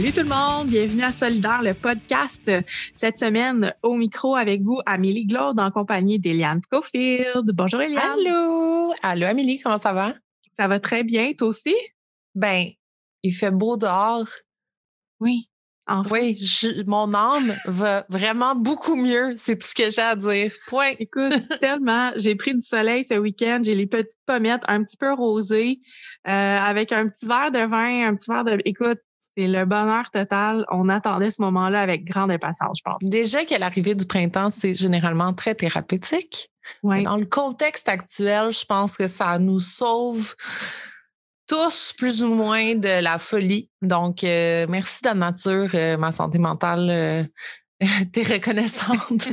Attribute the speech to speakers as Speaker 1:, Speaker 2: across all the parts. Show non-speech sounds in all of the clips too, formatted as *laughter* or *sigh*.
Speaker 1: Salut tout le monde, bienvenue à Solidaire, le podcast. Cette semaine, au micro avec vous, Amélie Glaude en compagnie d'Eliane Schofield. Bonjour Eliane.
Speaker 2: Allô! Allô Amélie, comment ça va?
Speaker 1: Ça va très bien, toi aussi?
Speaker 2: Ben, il fait beau dehors.
Speaker 1: Oui.
Speaker 2: Oui, mon âme va vraiment beaucoup mieux. C'est tout ce que j'ai à dire. Point.
Speaker 1: Écoute, *laughs* tellement. J'ai pris du soleil ce week-end. J'ai les petites pommettes un petit peu rosées, euh, avec un petit verre de vin, un petit verre de. Écoute, c'est le bonheur total. On attendait ce moment-là avec grande impatience, je pense.
Speaker 2: Déjà qu'à l'arrivée du printemps, c'est généralement très thérapeutique. Dans le contexte actuel, je pense que ça nous sauve tous plus ou moins de la folie. Donc, euh, merci de nature, euh, ma santé mentale. Euh, *laughs* T'es reconnaissante.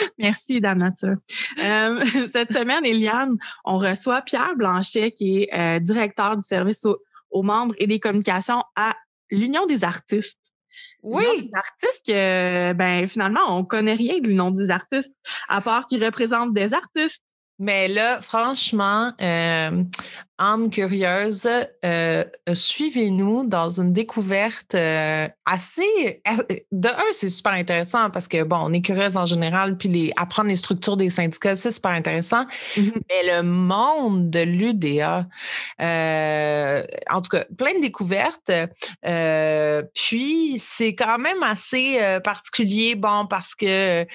Speaker 2: *laughs*
Speaker 1: Merci, Dame Nature. Euh, *laughs* cette semaine, Eliane, on reçoit Pierre Blanchet, qui est euh, directeur du service au, aux membres et des communications à l'Union des artistes.
Speaker 2: Oui.
Speaker 1: Des artistes que, ben, finalement, on connaît rien de l'Union des artistes, à part qu'ils représentent des artistes.
Speaker 2: Mais là, franchement, euh, âme curieuse, euh, suivez-nous dans une découverte euh, assez. De un, c'est super intéressant parce que, bon, on est curieuse en général, puis les, apprendre les structures des syndicats, c'est super intéressant.
Speaker 1: Mhm.
Speaker 2: Mais le monde de l'UDA, en tout cas, plein de découvertes. Puis, c'est quand même assez particulier, bon, parce que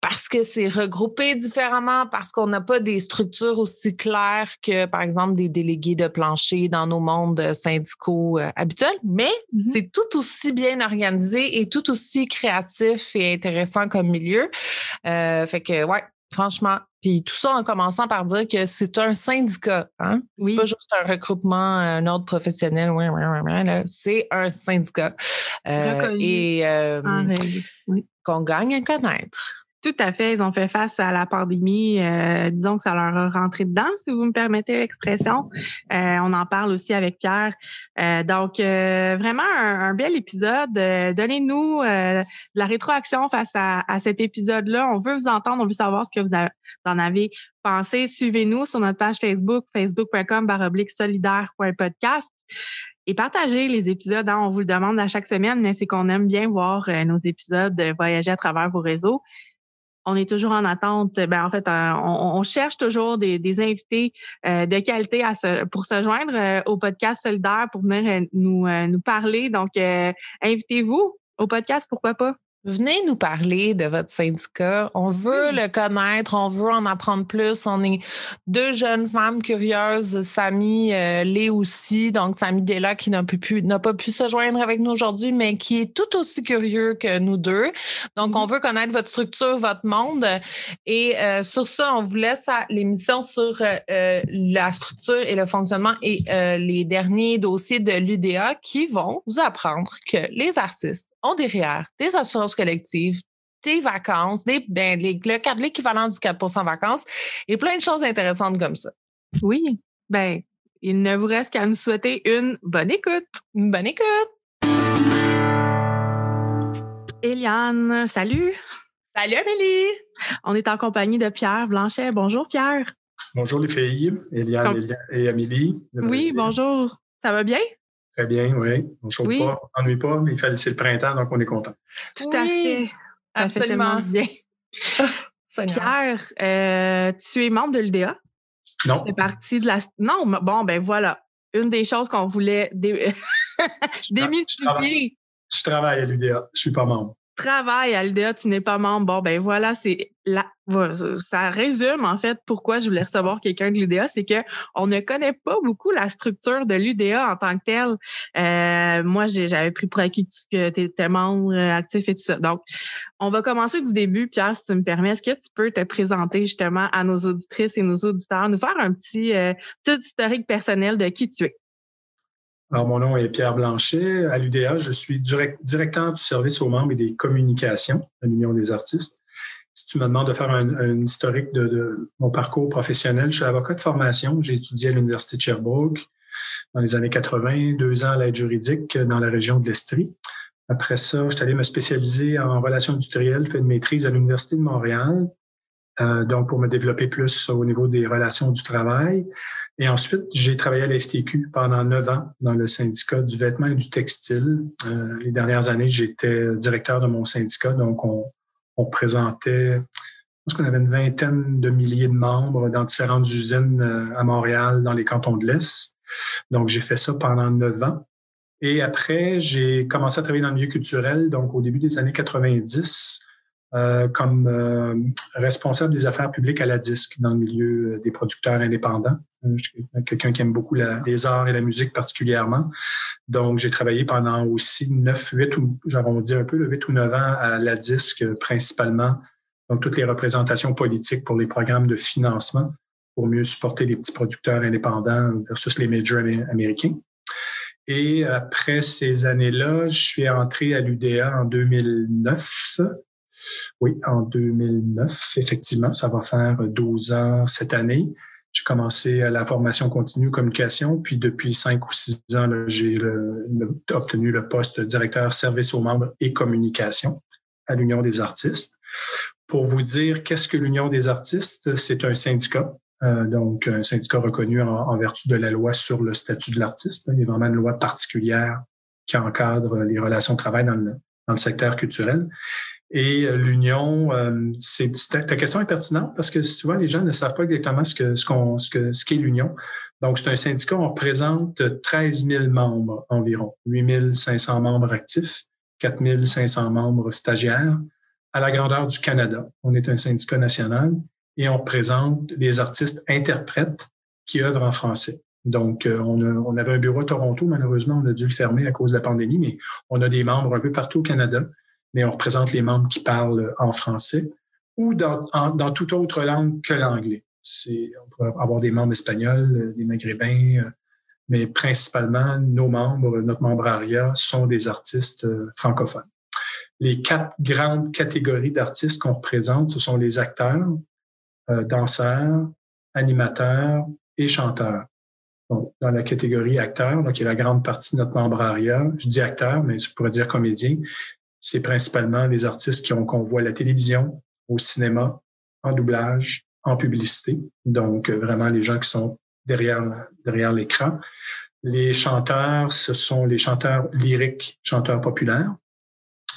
Speaker 2: parce que c'est regroupé différemment, parce qu'on n'a pas des structures aussi claires que, par exemple, des délégués de plancher dans nos mondes syndicaux euh, habituels, mais
Speaker 1: Mhm.
Speaker 2: c'est tout aussi bien organisé et tout aussi créatif et intéressant comme milieu. Euh, fait que, ouais, franchement, puis tout ça en commençant par dire que c'est un syndicat, hein? C'est
Speaker 1: Oui.
Speaker 2: pas juste un regroupement, un ordre professionnel, ouais, ouais, ouais, c'est un syndicat. Euh, et euh, qu'on gagne à connaître.
Speaker 1: Tout à fait. Ils ont fait face à la pandémie. euh, disons que ça leur a rentré dedans, si vous me permettez l'expression. Euh, on en parle aussi avec Pierre. Euh, donc, euh, vraiment un, un bel épisode. Euh, Donnez-nous euh, de la rétroaction face à, à cet épisode-là. On veut vous entendre, on veut savoir ce que vous en avez pensé. Suivez-nous sur notre page Facebook, facebook.com baroblique solidaire.podcast. Et partagez les épisodes. hein. on vous le demande à chaque semaine, mais c'est qu'on aime bien voir nos épisodes voyager à travers vos réseaux on est toujours en attente. Ben, en fait, euh, on, cherche toujours des, invités euh, de qualité pour se joindre euh, au podcast solidaire pour venir euh, nous, euh, parler. Donc, euh, invitez-vous au podcast, pourquoi pas?
Speaker 2: Venez nous parler de votre syndicat. On veut le connaître, on veut en apprendre plus. On est deux jeunes femmes curieuses, Samy euh, l'est aussi. Donc, Samy Della qui n'a pu, pu- n'a pas pu se joindre avec nous aujourd'hui, mais qui est tout aussi curieux que nous deux. Donc, on veut connaître votre structure, votre monde. Et euh, sur ça, on vous laisse à l'émission sur euh, euh, la structure et le fonctionnement et euh, les derniers dossiers de l'UDA qui vont vous apprendre que les artistes ont des REER, des assurances collectives, des vacances, des, ben, les- le cadre- l'équivalent du 4 vacances et plein de choses intéressantes comme ça.
Speaker 1: Oui. Ben, il ne vous reste qu'à nous souhaiter une bonne écoute.
Speaker 2: Bonne écoute!
Speaker 1: Eliane, salut.
Speaker 2: Salut Amélie!
Speaker 1: On est en compagnie de Pierre Blanchet. Bonjour, Pierre.
Speaker 3: Bonjour les filles, Eliane
Speaker 1: Com-
Speaker 3: Eliane et Amélie.
Speaker 1: Oui, bonjour. Ça va bien?
Speaker 3: Très bien, oui. On ne chauffe
Speaker 1: Oui.
Speaker 3: pas, on s'ennuie pas, mais c'est le printemps, donc on est content.
Speaker 1: Tout à
Speaker 2: Oui,
Speaker 1: fait. Ça fait tellement
Speaker 2: Absolument.
Speaker 1: bien. *laughs* Pierre, euh, tu es membre de l'UDA.
Speaker 3: Non,
Speaker 1: Tu fais partie de la. Non, mais bon, ben voilà. Une des choses qu'on voulait dé- *laughs*
Speaker 3: je travaille,
Speaker 1: démystifier.
Speaker 3: je travaille à l'UDA, je suis pas membre.
Speaker 1: Travail à l'UDA, tu n'es pas membre. Bon, ben voilà, c'est la. ça résume en fait pourquoi je voulais recevoir quelqu'un de l'UDA, c'est que on ne connaît pas beaucoup la structure de l'UDA en tant que telle. Euh, moi, j'avais pris pour acquis que tu étais membre euh, actif et tout ça. Donc, on va commencer du début, Pierre, si tu me permets. Est-ce que tu peux te présenter justement à nos auditrices et nos auditeurs, nous faire un petit, euh, petit historique personnel de qui tu es?
Speaker 3: Alors, mon nom est Pierre Blanchet. À l'UDA, je suis direct- directeur du service aux membres et des communications à l'Union des artistes. Si tu me demandes de faire un, un historique de, de mon parcours professionnel, je suis avocat de formation. J'ai étudié à l'Université de Sherbrooke dans les années 80, deux ans à l'aide juridique dans la région de l'Estrie. Après ça, je suis allé me spécialiser en relations industrielles, fait une maîtrise à l'Université de Montréal, euh, donc pour me développer plus au niveau des relations du travail. Et ensuite, j'ai travaillé à la FTQ pendant neuf ans dans le syndicat du vêtement et du textile. Euh, les dernières années, j'étais directeur de mon syndicat, donc on, on présentait, je pense qu'on avait une vingtaine de milliers de membres dans différentes usines euh, à Montréal, dans les cantons de l'Est. Donc, j'ai fait ça pendant neuf ans. Et après, j'ai commencé à travailler dans le milieu culturel, donc au début des années 90. Euh, comme euh, responsable des affaires publiques à la disque dans le milieu euh, des producteurs indépendants. Je suis quelqu'un qui aime beaucoup les arts et la musique particulièrement. Donc, j'ai travaillé pendant aussi neuf, huit ou j'arrondis un peu, le huit ou neuf ans à la disque principalement. Donc, toutes les représentations politiques pour les programmes de financement pour mieux supporter les petits producteurs indépendants versus les majors américains. Et après ces années-là, je suis entré à l'UDA en 2009 oui, en 2009, effectivement, ça va faire 12 ans cette année. J'ai commencé la formation continue communication, puis depuis cinq ou six ans, j'ai obtenu le poste directeur service aux membres et communication à l'Union des artistes. Pour vous dire, qu'est-ce que l'Union des artistes? C'est un syndicat, euh, donc un syndicat reconnu en, vertu de la loi sur le statut de l'artiste. Il y a vraiment une loi particulière qui encadre les relations de travail dans le secteur culturel. Et euh, l'union, euh, c'est ta, question est pertinente parce que souvent les gens ne savent pas exactement ce que ce ce que ce qu'est l'union. Donc c'est un syndicat, on représente 13 000 membres environ, 8 500 membres actifs, 4 500 membres stagiaires à la grandeur du Canada. On est un syndicat national et on représente les artistes interprètes qui œuvrent en français. Donc, euh, on, on, avait un bureau à Toronto, malheureusement, on a dû le fermer à cause de la pandémie, mais on a des membres un peu partout au Canada mais on représente les membres qui parlent en français ou dans, dans toute autre langue que l'anglais. On peut avoir des membres espagnols, euh, des maghrébins, euh, mais principalement, nos membres, notre membre ARIA, sont des artistes euh, francophones. Les quatre grandes catégories d'artistes qu'on représente, ce sont les acteurs, danseurs, animateurs et chanteurs. Donc, dans la catégorie acteurs, donc, y a la grande partie de notre membre ARIA. Je dis acteur, mais je pourrais dire comédien c'est principalement les artistes qu'on voit à la télévision, au cinéma, en doublage, en publicité. Donc, euh, vraiment les gens qui sont derrière, derrière l'écran. Les chanteurs, ce sont les chanteurs lyriques, chanteurs populaires.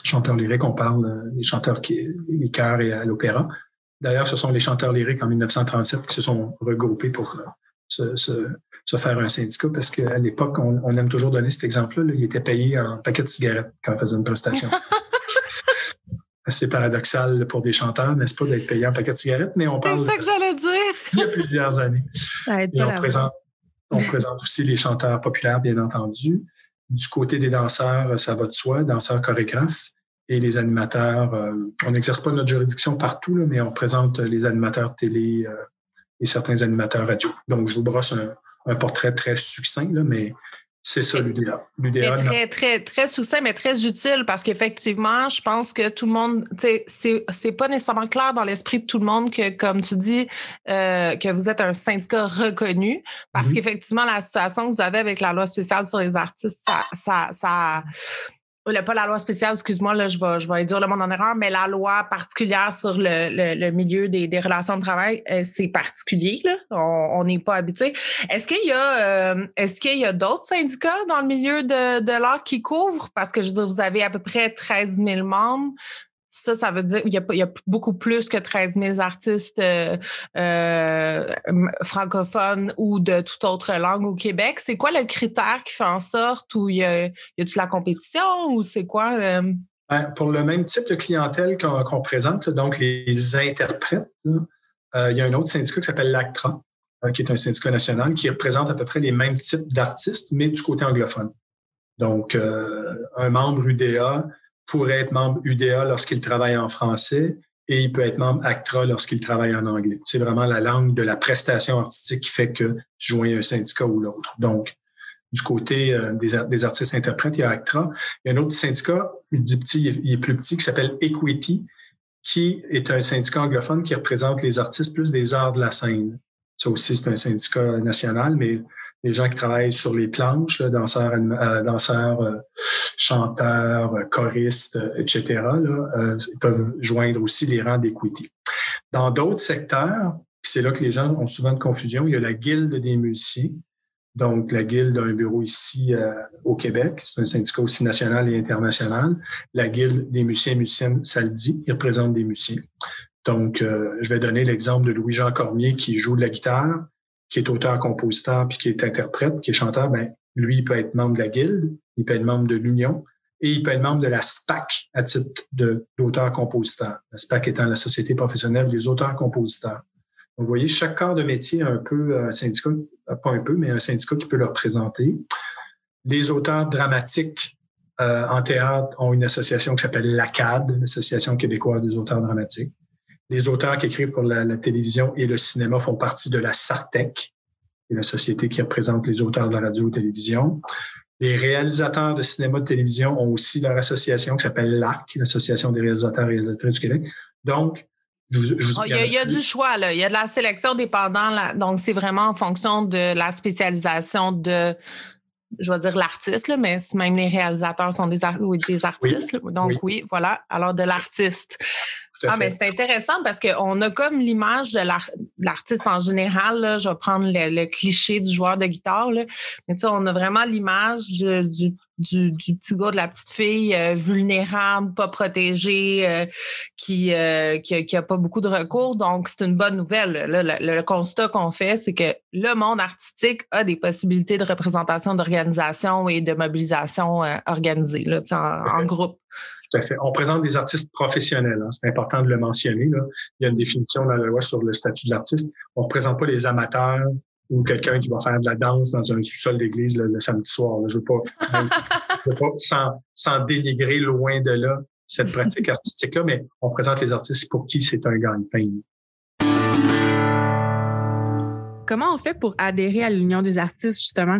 Speaker 3: Chanteurs lyriques, on parle euh, des chanteurs qui, les chœurs et à l'opéra. D'ailleurs, ce sont les chanteurs lyriques en 1937 qui se sont regroupés pour euh, se, se, se faire un syndicat parce qu'à l'époque, on, aime toujours donner cet exemple-là. il était payé en paquet de cigarettes quand on faisait une prestation. *laughs* C'est paradoxal pour des chanteurs, n'est-ce pas, d'être payé en paquet de cigarettes, mais on parle.
Speaker 2: C'est ça que j'allais dire.
Speaker 3: il y a plusieurs années. Et on présente, on présente aussi les chanteurs populaires, bien entendu. Du côté des danseurs, ça va de soi, danseurs chorégraphes. Et les animateurs, euh, on n'exerce pas notre juridiction partout, mais on présente les animateurs télé euh, et certains animateurs radio. Donc, je vous brosse un, un portrait très succinct, là, mais c'est ça l'UDA.
Speaker 2: L'UDA. Très, très, très succinct, mais très utile parce qu'effectivement, je pense que tout le monde, c'est, c'est pas nécessairement clair dans l'esprit de tout le monde que, comme tu dis, euh, que vous êtes un syndicat reconnu parce mm-hmm. qu'effectivement, la situation que vous avez avec la loi spéciale sur les artistes, ça, ça, ça pas la loi spéciale, excuse-moi, là, je vais, je vais dire le monde en erreur, mais la loi particulière sur le, le, milieu des, des, relations de travail, euh, c'est particulier. Là. On n'est pas habitué. Est-ce qu'il y a euh, est-ce qu'il y a d'autres syndicats dans le milieu de, de l'art qui couvrent? Parce que je veux dire, vous avez à peu près 13 000 membres. Ça, ça veut dire qu'il y, a, beaucoup plus que 13 000 artistes euh, euh, francophones ou de toute autre langue au Québec. C'est quoi le critère qui fait en sorte où il y a, a la compétition ou c'est quoi? Euh?
Speaker 3: Ben, pour le même type de clientèle qu'on présente, donc les interprètes, il y a un autre syndicat qui s'appelle l'ACTRA, qui est un syndicat national qui représente à peu près les mêmes types d'artistes, mais du côté anglophone. Donc, un membre UDA pourrait être membre UDA lorsqu'il travaille en français et il peut être membre ACTRA lorsqu'il travaille en anglais. C'est vraiment la langue de la prestation artistique qui fait que tu joins un syndicat ou l'autre. Donc, du côté euh, des, artistes interprètes, il y a ACTRA. Il y a un autre syndicat, il dit petit, il est plus petit, qui s'appelle Equity, qui est un syndicat anglophone qui représente les artistes plus des arts de la scène. Ça aussi, c'est un syndicat national, mais les gens qui travaillent sur les planches, danseurs, euh, danseurs euh, chanteurs, choristes, etc., là, euh, peuvent joindre aussi les rangs d'Equity. Dans d'autres secteurs, c'est là que les gens ont souvent de confusion. Il y a la guilde des musiciens. Donc, la guilde a un bureau ici euh, au Québec. C'est un syndicat aussi national et international. La guilde des musiciens et musiciennes, ça le dit, il représente des musiciens. Donc, euh, je vais donner l'exemple de Louis-Jean Cormier qui joue de la guitare, qui est auteur-compositeur puis qui est interprète, qui est chanteur. Ben, lui, il peut être membre de la guilde, il peut être membre de l'Union et il peut être membre de la SPAC à titre d'auteur-compositeur. La SPAC étant la Société professionnelle des auteurs-compositeurs. Donc, vous voyez, chaque corps de métier a un peu un syndicat, pas un peu, mais un syndicat qui peut le représenter. Les auteurs dramatiques euh, en théâtre ont une association qui s'appelle l'ACAD, l'Association québécoise des auteurs dramatiques. Les auteurs qui écrivent pour la, télévision et le cinéma font partie de la SARTEC, qui est la société qui représente les auteurs de la radio et télévision. Les réalisateurs de cinéma de télévision ont aussi leur association qui s'appelle l'ARC, l'Association des réalisateurs et réalisatrices du Québec. Donc,
Speaker 2: oh, il, y a, du choix, là. il y a de la sélection dépendant. donc, c'est vraiment en fonction de la spécialisation de, je vais dire l'artiste, mais même les réalisateurs sont des, des artistes. Donc, oui. voilà. Alors, de l'artiste. Ah, mais c'est intéressant parce qu'on a comme l'image de l'artiste en général. je vais prendre le, cliché du joueur de guitare. Là. Mais on a vraiment l'image du, du, petit gars, de la petite fille euh, vulnérable, pas protégée, euh, qui, euh, qui, a, pas beaucoup de recours. Donc, c'est une bonne nouvelle. le, constat qu'on fait, c'est que le monde artistique a des possibilités de représentation, d'organisation et de mobilisation organisée là, en groupe.
Speaker 3: On présente des artistes professionnels. Hein. C'est important de le mentionner. Il y a une définition dans la loi sur le statut de l'artiste. On ne présente pas les amateurs ou quelqu'un qui va faire de la danse dans un sous-sol d'église le, samedi soir. Je ne veux pas, sans, sans dénigrer loin de là cette pratique artistique-là, mais on présente les artistes pour qui c'est un gagne-pain.
Speaker 1: Comment on fait pour adhérer à l'Union des artistes, justement?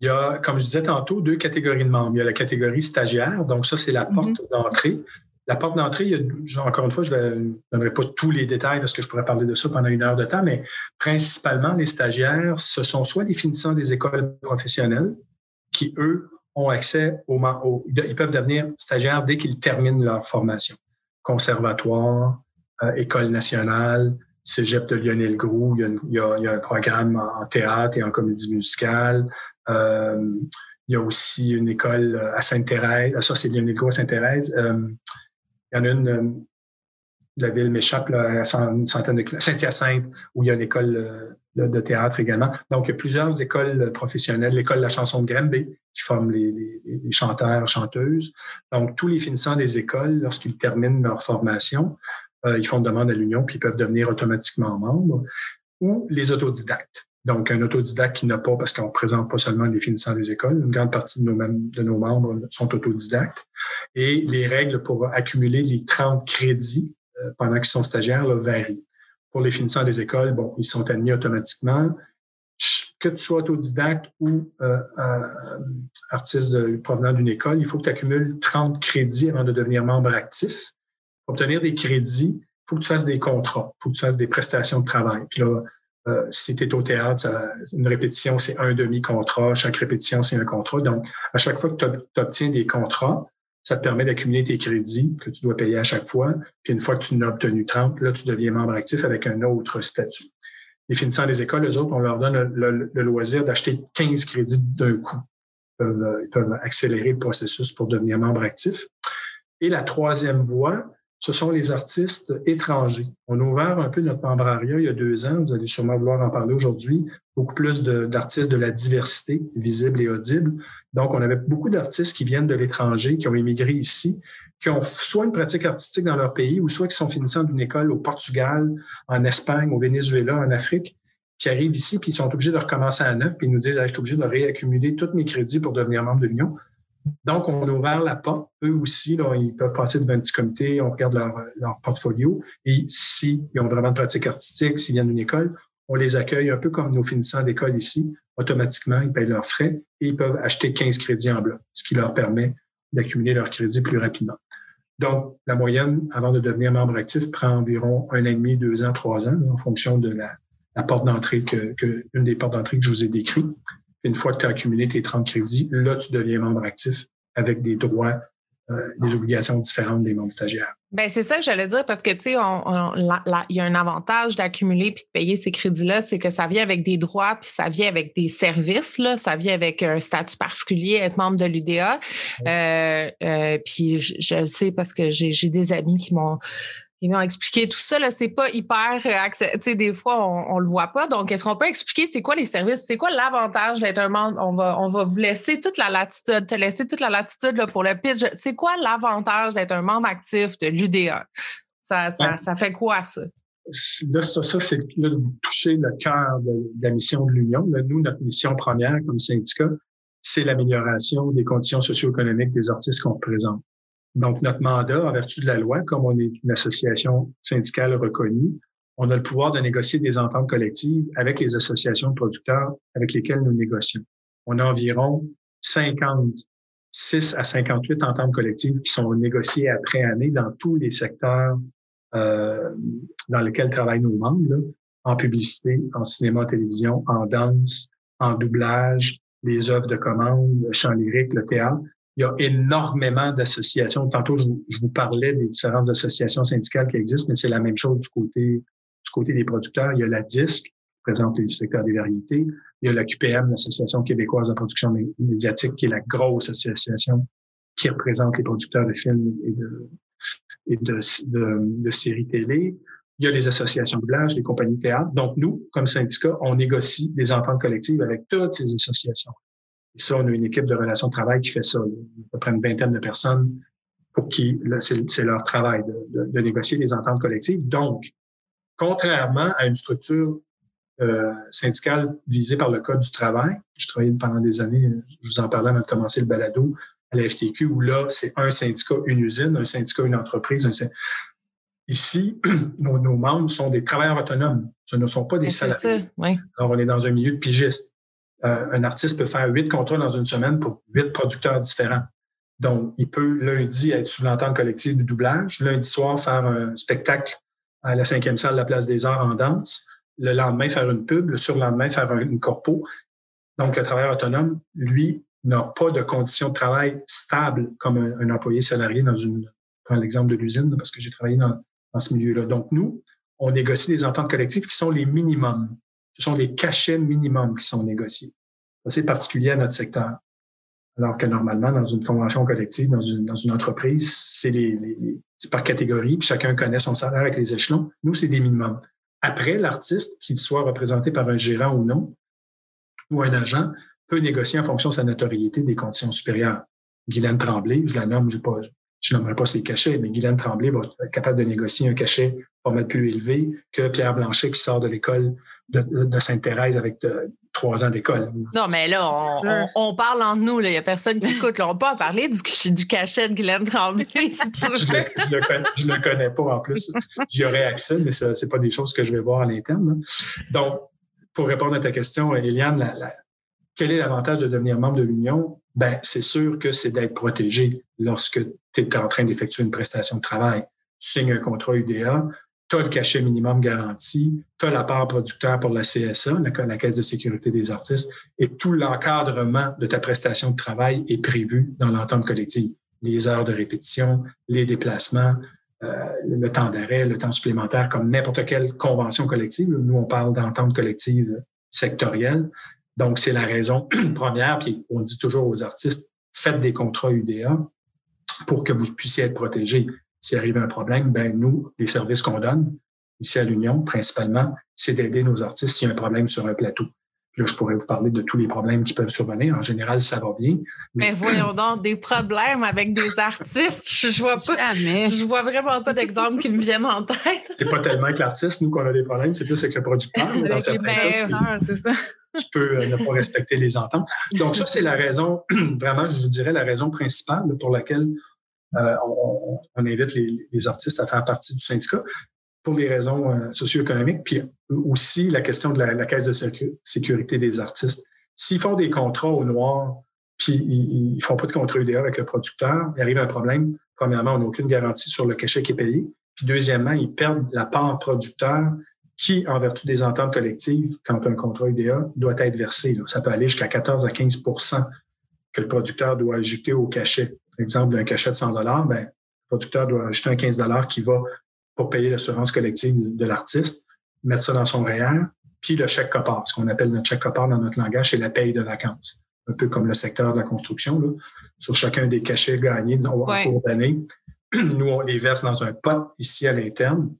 Speaker 3: Il y a, comme je disais tantôt, deux catégories de membres. Il y a la catégorie stagiaire, donc ça, c'est la mhm. porte d'entrée. La porte d'entrée, encore une fois, je ne donnerai pas tous les détails parce que je pourrais parler de ça pendant une heure de temps, mais principalement, les stagiaires, ce sont soit les finissants des écoles professionnelles qui, eux, ont accès au, au ils peuvent devenir stagiaires dès qu'ils terminent leur formation. Conservatoire, euh, école nationale, cégep de Lionel Groux, il y, a, il un programme en théâtre et en comédie musicale, euh, il y a aussi une école euh, à Sainte-Thérèse. Ça, c'est Lionel à Sainte-Thérèse. Euh, il y en a une, la ville m'échappe, à une centaine de. Saint-Hyacinthe, où il y a une école de, théâtre également. Donc, il y a plusieurs écoles professionnelles. L'école de la chanson de Granby, qui forme les, les, chanteurs, chanteuses. Donc, tous les finissants des écoles, lorsqu'ils terminent leur formation, ils font une demande à l'Union, puis ils peuvent devenir automatiquement membres. Ou les autodidactes. Donc, un autodidacte qui n'a pas, parce qu'on ne présente pas seulement les finissants des écoles, une grande partie de nos, membres sont autodidactes. Et les règles pour accumuler les 30 crédits euh, pendant qu'ils sont stagiaires là, varient. Pour les finissants des écoles, bon, ils sont admis automatiquement. Que tu sois autodidacte ou euh, euh, artiste provenant d'une école, il faut que tu accumules 30 crédits avant de devenir membre actif. Obtenir des crédits, il faut que tu fasses des contrats, il faut que tu fasses des prestations de travail. Puis là, euh, si tu es au théâtre, une répétition, c'est un demi-contrat. Chaque répétition, c'est un contrat. Donc, à chaque fois que tu obtiens des contrats, ça te permet d'accumuler tes crédits que tu dois payer à chaque fois. Puis une fois que tu en as obtenu 30, là, tu deviens membre actif avec un autre statut. Les finissants des écoles, les autres, on leur donne le, loisir d'acheter 15 crédits d'un coup. ils peuvent accélérer le processus pour devenir membre actif. Et la troisième voie, ce sont les artistes étrangers. On a ouvert un peu notre membrariat il y a deux ans. Vous allez sûrement vouloir en parler aujourd'hui. Beaucoup plus d'artistes de, la diversité visible et audible. Donc, on avait beaucoup d'artistes qui viennent de l'étranger, qui ont émigré ici, qui ont soit une pratique artistique dans leur pays, ou soit qui sont finissants d'une école au Portugal, en Espagne, au Venezuela, en Afrique, qui arrivent ici, puis ils sont obligés de recommencer à neuf, puis ils nous disent, ah, je suis obligé de réaccumuler tous mes crédits pour devenir membre de l'Union. Donc, on a ouvert la porte. Eux aussi, ils peuvent passer devant un petit comité, on regarde leur, portfolio. Et s'ils ont vraiment de pratique artistique, s'ils viennent d'une école, on les accueille un peu comme nos finissants d'école ici. Automatiquement, ils payent leurs frais et ils peuvent acheter 15 crédits en bloc, ce qui leur permet d'accumuler leurs crédits plus rapidement. Donc, la moyenne, avant de devenir membre actif, prend environ un an et demi, deux ans, trois ans, en fonction de la, porte d'entrée que, que, une des portes d'entrée que je vous ai décrites. Une fois que tu as accumulé tes 30 crédits, là, tu deviens membre actif avec des droits des obligations différentes des membres stagiaires.
Speaker 2: Ben c'est ça que j'allais dire parce que tu sais, il y a un avantage d'accumuler puis de payer ces crédits-là, c'est que ça vient avec des droits puis ça vient avec des services là, ça vient avec un statut particulier, être membre de l'UDA. Euh, euh, puis je, je, sais parce que j'ai des amis qui m'ont ils m'ont expliqué tout ça. Là, c'est pas hyper euh, Tu sais, des fois, on, on le voit pas. Donc, est-ce qu'on peut expliquer c'est quoi les services? C'est quoi l'avantage d'être un membre? On va, on va vous laisser toute la latitude, te laisser toute la latitude là, pour le pitch. C'est quoi l'avantage d'être un membre actif de l'UDA? Ça, ça, ça, fait quoi, ça?
Speaker 3: Là, ça, ça c'est là, de vous toucher le cœur de, la mission de l'Union. Nous, notre mission première comme syndicat, c'est l'amélioration des conditions socio-économiques des artistes qu'on représente. Donc, notre mandat, en vertu de la loi, comme on est une association syndicale reconnue, on a le pouvoir de négocier des ententes collectives avec les associations de producteurs avec lesquelles nous négocions. On a environ 56 à 58 ententes collectives qui sont négociées après année dans tous les secteurs euh, dans lesquels travaillent nos membres, en publicité, en cinéma, télévision, en danse, en doublage, les œuvres de commande, le chant lyrique, le théâtre il y a énormément d'associations. Tantôt, je vous, parlais des différentes associations syndicales qui existent, mais c'est la même chose du côté, du côté des producteurs. Il y a la DISC, qui présente le secteur des variétés. Il y a la QPM, l'Association québécoise de production médiatique, qui est la grosse association qui représente les producteurs de films et de, et de, de, séries télé. Il y a les associations de doublage, les compagnies de théâtre. Donc, nous, comme syndicat, on négocie des ententes collectives avec toutes ces associations. Et ça, on a une équipe de relations de travail qui fait ça. À peu près une vingtaine de personnes pour qui c'est leur travail de, de, négocier des ententes collectives. Donc, contrairement à une structure euh, syndicale visée par le Code du travail, je travaillé pendant des années, je vous en parlais avant de commencer le balado à la FTQ, où là, c'est un syndicat, une usine, un syndicat, une entreprise. Un Ici, *clears throat* nos, nos, membres sont des travailleurs autonomes. Ce ne sont pas des salariés. Ça. Alors, on est dans un milieu de pigistes. Euh, un artiste peut faire huit contrats dans une semaine pour huit producteurs différents. Donc, il peut lundi être sous l'entente collective du doublage, lundi soir faire un spectacle à la cinquième salle de la Place des Arts en danse, le lendemain faire une pub, le surlendemain faire une corpo. Donc, le travailleur autonome, lui, n'a pas de conditions de travail stables comme un, employé salarié dans une, prends l'exemple de l'usine parce que j'ai travaillé dans ce milieu-là. Donc, nous, on négocie des ententes collectives qui sont les minimums. Ce sont les cachets minimums qui sont négociés. C'est particulier à notre secteur. Alors que normalement, dans une convention collective, dans une, entreprise, c'est les, par catégorie, puis chacun connaît son salaire avec les échelons. Nous, c'est des minimums. Après, l'artiste, qu'il soit représenté par un gérant ou non, ou un agent, peut négocier en fonction de sa notoriété des conditions supérieures. Guylaine Tremblay, je la nomme, je pas, je nommerai pas ses cachets, mais Guylaine Tremblay va être capable de négocier un cachet pas mal plus élevé que Pierre Blanchet qui sort de l'école de, de Sainte-Thérèse avec de, trois ans d'école.
Speaker 2: Non, mais là, on, on, parle entre nous. Il n'y a personne qui écoute. Là, on peut en parler du, du cachet de Guylaine Tremblay, si tu *laughs* veux.
Speaker 3: je ne le, connais pas en plus. J'y aurais accès, mais ce n'est pas des choses que je vais voir à l'interne. Donc, pour répondre à ta question, Eliane, la, quel est l'avantage de devenir membre de l'Union? Ben, c'est sûr que c'est d'être protégé lorsque tu es en train d'effectuer une prestation de travail. Tu signes un contrat UDA, tu as le cachet minimum garanti, tu as la part producteur pour la CSA, la, Caisse de sécurité des artistes, et tout l'encadrement de ta prestation de travail est prévu dans l'entente collective. Les heures de répétition, les déplacements, euh, le temps d'arrêt, le temps supplémentaire, comme n'importe quelle convention collective. Nous, on parle d'entente collective sectorielle. Donc, c'est la raison *clears throat* première, puis on dit toujours aux artistes, faites des contrats UDA pour que vous puissiez être protégés s'il arrive un problème, ben nous, les services qu'on donne, ici à l'Union, principalement, c'est d'aider nos artistes s'il y a un problème sur un plateau. là, je pourrais vous parler de tous les problèmes qui peuvent survenir. En général, ça va bien.
Speaker 2: Mais, voyons donc, des problèmes avec des artistes, je, vois pas. Je vois vraiment pas d'exemple qui me viennent en tête.
Speaker 3: c'est pas tellement avec l'artiste, nous, qu'on a des problèmes, c'est plus avec le producteur. Avec les c'est ça tu peux euh, ne pas respecter les ententes. Donc, ça, c'est la raison, *clears throat* vraiment, je vous dirais, la raison principale pour laquelle euh, on, invite les, artistes à faire partie du syndicat pour les raisons euh, socio-économiques, puis aussi la question de la, caisse de sécurité des artistes. S'ils font des contrats au noir, puis ils, ne font pas de contrat UDA avec le producteur, il arrive un problème. Premièrement, on n'a aucune garantie sur le cachet qui est payé. Puis deuxièmement, ils perdent la part producteur qui, en vertu des ententes collectives, quand un contrat UDA doit être versé. Ça peut aller jusqu'à 14 à 15% que le producteur doit ajouter au cachet L'exemple d'un cachet de 100 ben, le producteur doit ajouter un 15 qui va pour payer l'assurance collective de l'artiste, mettre ça dans son REER, puis le chèque copard, ce qu'on appelle notre chèque copard dans notre langage, c'est la paye de vacances. Un peu comme le secteur de la construction. Là. Sur chacun des cachets gagnés en cours d'année, *clears throat* nous, on les verse dans un pot ici à l'interne,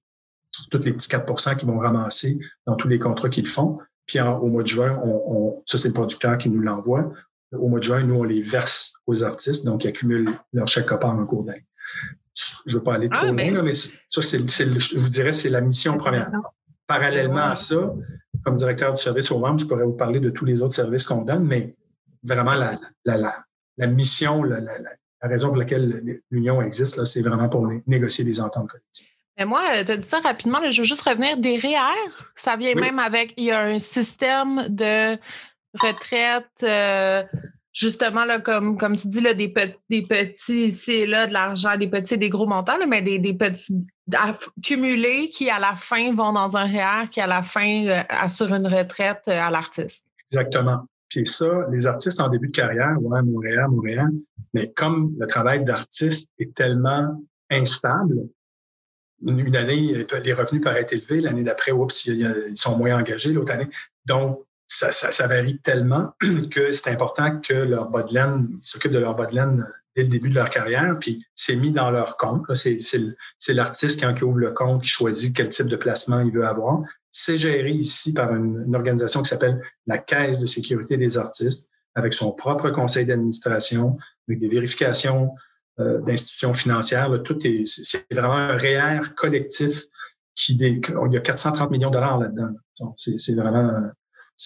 Speaker 3: tous les petits 4% qu'ils vont ramasser dans tous les contrats qu'ils font. Puis au mois de juin, on, ça, c'est le producteur qui nous l'envoie. Au mois de juin, nous, on les verse aux artistes, donc ils accumulent leur chèque copard en cours d'année. Je ne veux pas aller trop ah, loin, ben mais ça, c'est, je vous dirais, c'est la mission première. Parallèlement à ça, comme directeur du service aux membres, je pourrais vous parler de tous les autres services qu'on donne, mais vraiment la, la, la, mission, la, raison pour laquelle l'union existe, c'est vraiment pour négocier des ententes collectives.
Speaker 2: Mais moi, tu as dit ça rapidement, je veux juste revenir des REER. Ça vient même avec, il y a un système de retraite, euh, justement, là, comme, comme tu dis, là, des, des petits, c'est là, de l'argent, des petits et des gros montants, mais des, des petits cumulés qui, à la fin, vont dans un REER qui, à la fin, euh, assure une retraite euh, à l'artiste.
Speaker 3: Exactement. Puis ça, les artistes en début de carrière, ouais, Montréal, Montréal, mais comme le travail d'artiste est tellement instable, une, année, les revenus être élevés, l'année d'après, oups, ils sont moins engagés l'autre année. Donc, ça, varie tellement *clears throat* que c'est important que leur bas s'occupent de leur bas laine dès le début de leur carrière, puis c'est mis dans leur compte. C'est l'artiste qui ouvre le compte, qui choisit quel type de placement il veut avoir. C'est géré ici par une, organisation qui s'appelle la Caisse de sécurité des artistes, avec son propre conseil d'administration, avec des vérifications euh, d'institutions financières. tout est, c'est vraiment un REER collectif qui, il y a 430 millions de dollars là-dedans. C'est vraiment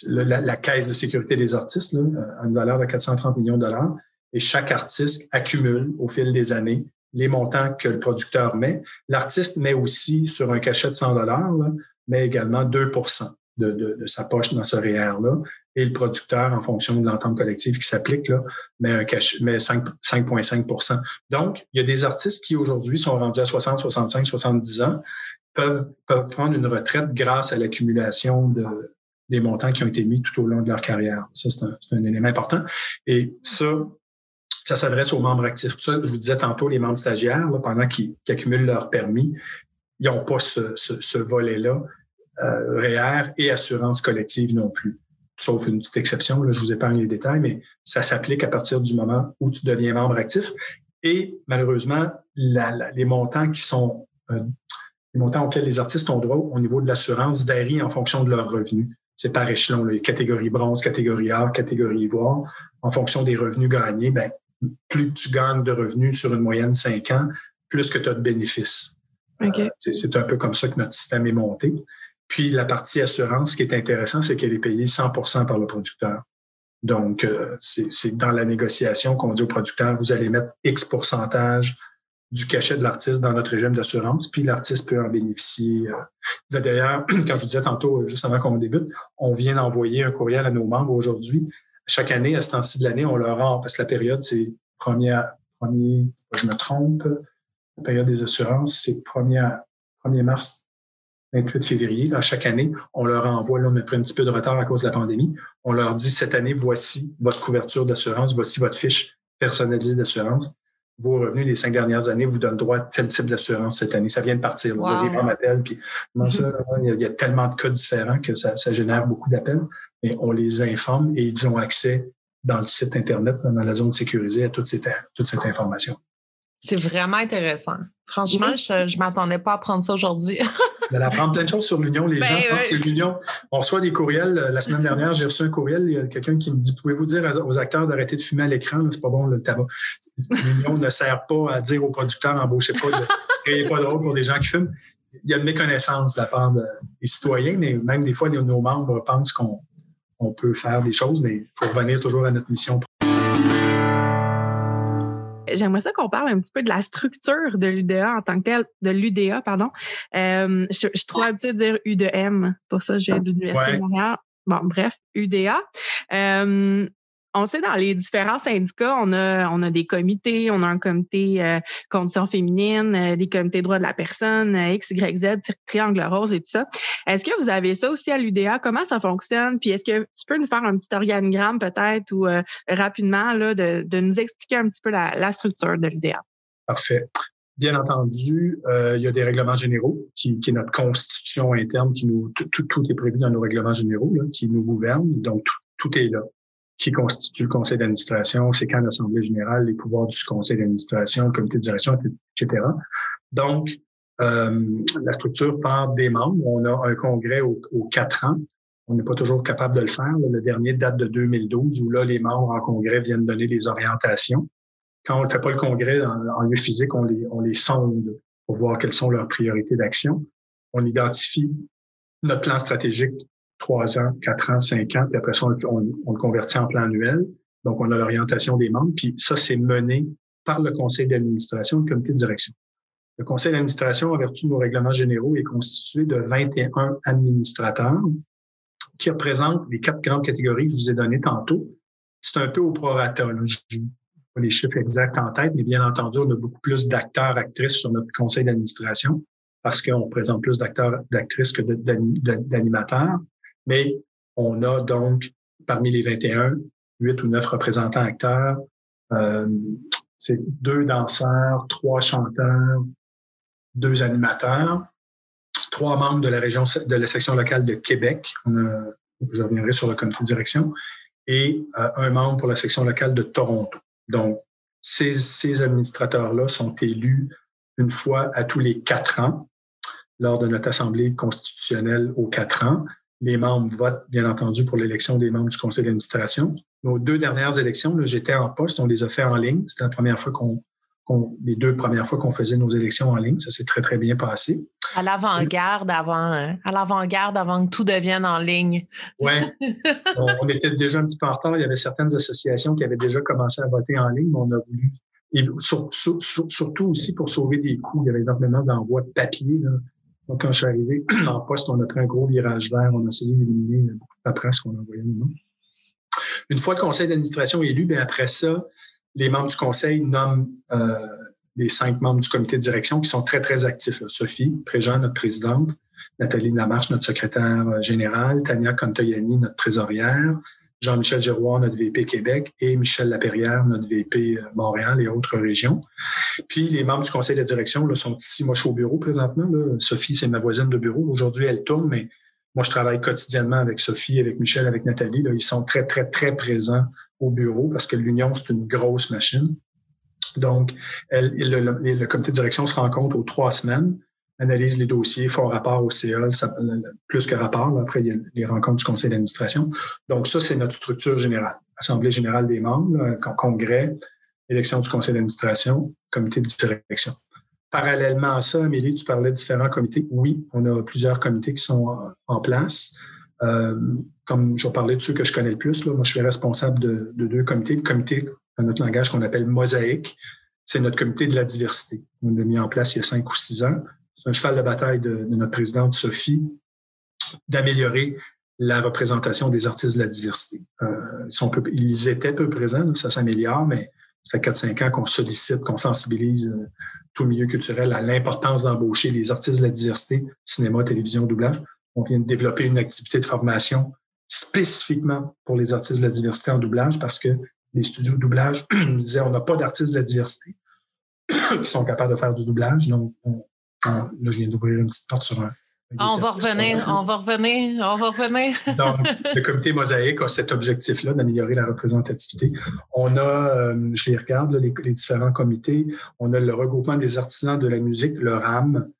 Speaker 3: la, Caisse de sécurité des artistes, là, à une valeur de 430 millions de dollars et chaque artiste accumule au fil des années les montants que le producteur met. L'artiste met aussi sur un cachet de 100 dollars, mais également 2 de, de, de, sa poche dans ce REER-là. Et le producteur, en fonction de l'entente collective qui s'applique, là, met, un cachet, met 5,5% Donc, il y a des artistes qui aujourd'hui sont rendus à 60, 65, 70 ans, peuvent, peuvent prendre une retraite grâce à l'accumulation de, des montants qui ont été mis tout au long de leur carrière. Ça, c'est un, un, élément important. Et ça, ça s'adresse aux membres actifs. Ça, je vous disais tantôt, les membres stagiaires, pendant qu'ils accumulent leur permis, ils n'ont pas ce, volet-là, euh, REER et assurance collective non plus. Sauf une petite exception, là, je vous épargne les détails, mais ça s'applique à partir du moment où tu deviens membre actif. Et malheureusement, les montants qui sont euh, les montants auxquels les artistes ont droit au niveau de l'assurance varient en fonction de leurs revenus. C'est par échelon, les catégories bronze, catégorie or, catégorie ivoire. En fonction des revenus gagnés, ben, plus tu gagnes de revenus sur une moyenne de 5 ans, plus que tu as de bénéfices. Euh, c'est un peu comme ça que notre système est monté. Puis la partie assurance, ce qui est intéressant, c'est qu'elle est payée 100% par le producteur. Donc, euh, c'est dans la négociation qu'on dit au producteur, vous allez mettre X pourcentage du cachet de l'artiste dans notre régime d'assurance, puis l'artiste peut en bénéficier. Euh. D'ailleurs, *clears throat* quand je vous disais tantôt, juste avant qu'on débute, on vient d'envoyer un courriel à nos membres aujourd'hui chaque année, à ce temps-ci de l'année, on leur rend, parce que la période, c'est premier, premier, je me trompe, la période des assurances, c'est 1er, 1er mars, 28 février. Là, chaque année, on leur envoie, là, on a pris un petit peu de retard à cause de la pandémie. On leur dit, cette année, voici votre couverture d'assurance, voici votre fiche personnalisée d'assurance. Vos revenus les cinq dernières années vous donnent droit à tel type d'assurance cette année. Ça vient de partir. Wow. Les gens m'appellent, puis ça, il y, a, tellement de cas différents que ça, ça génère beaucoup d'appels mais on les informe et ils ont accès dans le site Internet, dans la zone sécurisée, à toute cette, toute cette information.
Speaker 2: C'est vraiment intéressant. Franchement, je ne m'attendais pas à prendre ça aujourd'hui. *laughs*
Speaker 3: Allez apprendre plein de choses sur l'Union. Les ben gens pensent que l'Union, on reçoit des courriels. La semaine dernière, j'ai reçu un courriel. Il y a quelqu'un qui me dit Pouvez-vous dire aux acteurs d'arrêter de fumer à l'écran? C'est pas bon le tabac. L'Union ne sert pas à dire aux producteurs Embauchez pas, de, pas de rôle pour des gens qui fument. Il y a une méconnaissance de la part des citoyens, mais même des fois, nos membres pensent qu'on on peut faire des choses, mais il faut revenir toujours à notre mission.
Speaker 1: J'aimerais ça qu'on parle un petit peu de la structure de l'UDA en tant que telle, de l'UDA, pardon. Euh, je, je trouve habituée de dire U2M, c'est pour ça que j'ai de l'Université de Montréal. Bon, bref, UDA. Euh, on sait dans les différents syndicats, on a, on a des comités, on a un comité euh, conditions féminines, euh, des comités droits de la personne, euh, X, Y, Z, triangle rose et tout ça. Est-ce que vous avez ça aussi à l'UDA? Comment ça fonctionne? Puis est-ce que tu peux nous faire un petit organigramme peut-être ou euh, rapidement là, de, de, nous expliquer un petit peu la, structure de l'UDA?
Speaker 3: Parfait. Bien entendu, il y a des règlements généraux qui, qui est notre constitution interne, qui nous tout, tout, est prévu dans nos règlements généraux, qui nous gouvernent. Donc tout, tout est là qui constitue le conseil d'administration, c'est quand l'Assemblée générale, les pouvoirs du conseil d'administration, le comité de direction, etc. Donc, euh, la structure part des membres. On a un congrès aux, quatre ans. On n'est pas toujours capable de le faire. Le dernier date de 2012, où là, les membres en congrès viennent donner des orientations. Quand on ne fait pas le congrès en, lieu physique, on les, on les sonde pour voir quelles sont leurs priorités d'action. On identifie notre plan stratégique trois ans, quatre ans, cinq ans, puis après ça, on, le convertit en plan annuel. Donc, on a l'orientation des membres, puis ça, c'est mené par le conseil d'administration, le comité de direction. Le conseil d'administration, en vertu de nos règlements généraux, est constitué de 21 administrateurs qui représentent les quatre grandes catégories que je vous ai données tantôt. C'est un peu au prorata. Je n'ai pas les chiffres exacts en tête, mais bien entendu, on a beaucoup plus d'acteurs, actrices sur notre conseil d'administration parce qu'on présente plus d'acteurs, d'actrices que d'animateurs. Mais on a donc, parmi les 21, 8 ou 9 représentants acteurs, euh, c'est deux danseurs, trois chanteurs, deux animateurs, trois membres de la région de la section locale de Québec. On a, je reviendrai sur le comité de direction et euh, un membre pour la section locale de Toronto. Donc, ces, ces administrateurs-là sont élus une fois à tous les quatre ans lors de notre assemblée constitutionnelle aux quatre ans. Les membres votent, bien entendu, pour l'élection des membres du conseil d'administration. Nos deux dernières élections, j'étais en poste, on les a fait en ligne. C'était la première fois qu'on, les deux premières fois qu'on faisait nos élections en ligne. Ça s'est très, très bien passé.
Speaker 2: À l'avant-garde avant, hein. à l'avant-garde avant que tout devienne en ligne.
Speaker 3: Oui. *laughs* on, était déjà un petit peu en retard. Il y avait certaines associations qui avaient déjà commencé à voter en ligne, mais on a voulu. Et surtout aussi pour sauver des coûts. Il y avait énormément d'envois de papier. Là. Donc, quand je suis arrivé *clears throat* en poste, on a pris un gros virage vert. On a essayé d'éliminer beaucoup de paperasse qu'on envoyait nous. Une fois le conseil d'administration élu, bien après ça, les membres du conseil nomment euh, les cinq membres du comité de direction qui sont très, très actifs. Sophie Préjean, notre présidente, Nathalie Lamarche, notre secrétaire euh, générale, Tania Contoyani, notre trésorière, Jean-Michel Giroir, notre VP Québec, et Michel Laperrière, notre VP euh, Montréal et autres régions. Puis les membres du conseil de direction là, sont ici. Moi, je suis au bureau présentement. Sophie, c'est ma voisine de bureau. Aujourd'hui, elle tourne, mais moi, je travaille quotidiennement avec Sophie, avec Michel, avec Nathalie. Là. Ils sont très, très, très présents au bureau parce que l'Union, c'est une grosse machine. Donc, elle, le, comité de direction se rencontre aux trois semaines analyse les dossiers, font rapport au CA, plus que rapport. après, il y a les rencontres du conseil d'administration. Donc, ça, c'est notre structure générale. Assemblée générale des membres, congrès, élection du conseil d'administration, comité de direction. Parallèlement à ça, Amélie, tu parlais de différents comités. Oui, on a plusieurs comités qui sont en place. Euh, comme je vais parler de ceux que je connais le plus, là, moi, je suis responsable de, de deux comités. Le comité, dans notre langage, qu'on appelle Mosaïque, c'est notre comité de la diversité. On l'a mis en place il y a cinq ou six ans c'est un cheval de bataille de, notre présidente Sophie, d'améliorer la représentation des artistes de la diversité. Euh, ils, sont ils étaient peu présents, ça s'améliore, mais ça fait 4-5 ans qu'on sollicite, qu'on sensibilise euh, tout le milieu culturel à l'importance d'embaucher les artistes de la diversité, cinéma, télévision, doublage. On vient de développer une activité de formation spécifiquement pour les artistes de la diversité en doublage parce que les studios de doublage *clears throat* nous disaient on n'a pas d'artistes de la diversité *clears throat* qui sont capables de faire du doublage. Donc, on, là, je viens d'ouvrir une petite porte sur un.
Speaker 2: On va revenir, on va revenir, on va revenir. *laughs*
Speaker 3: Donc, le comité Mosaïque a cet objectif-là d'améliorer la représentativité. On a, euh, je les regarde, les, différents comités. On a le regroupement des artisans de la musique, le RAM.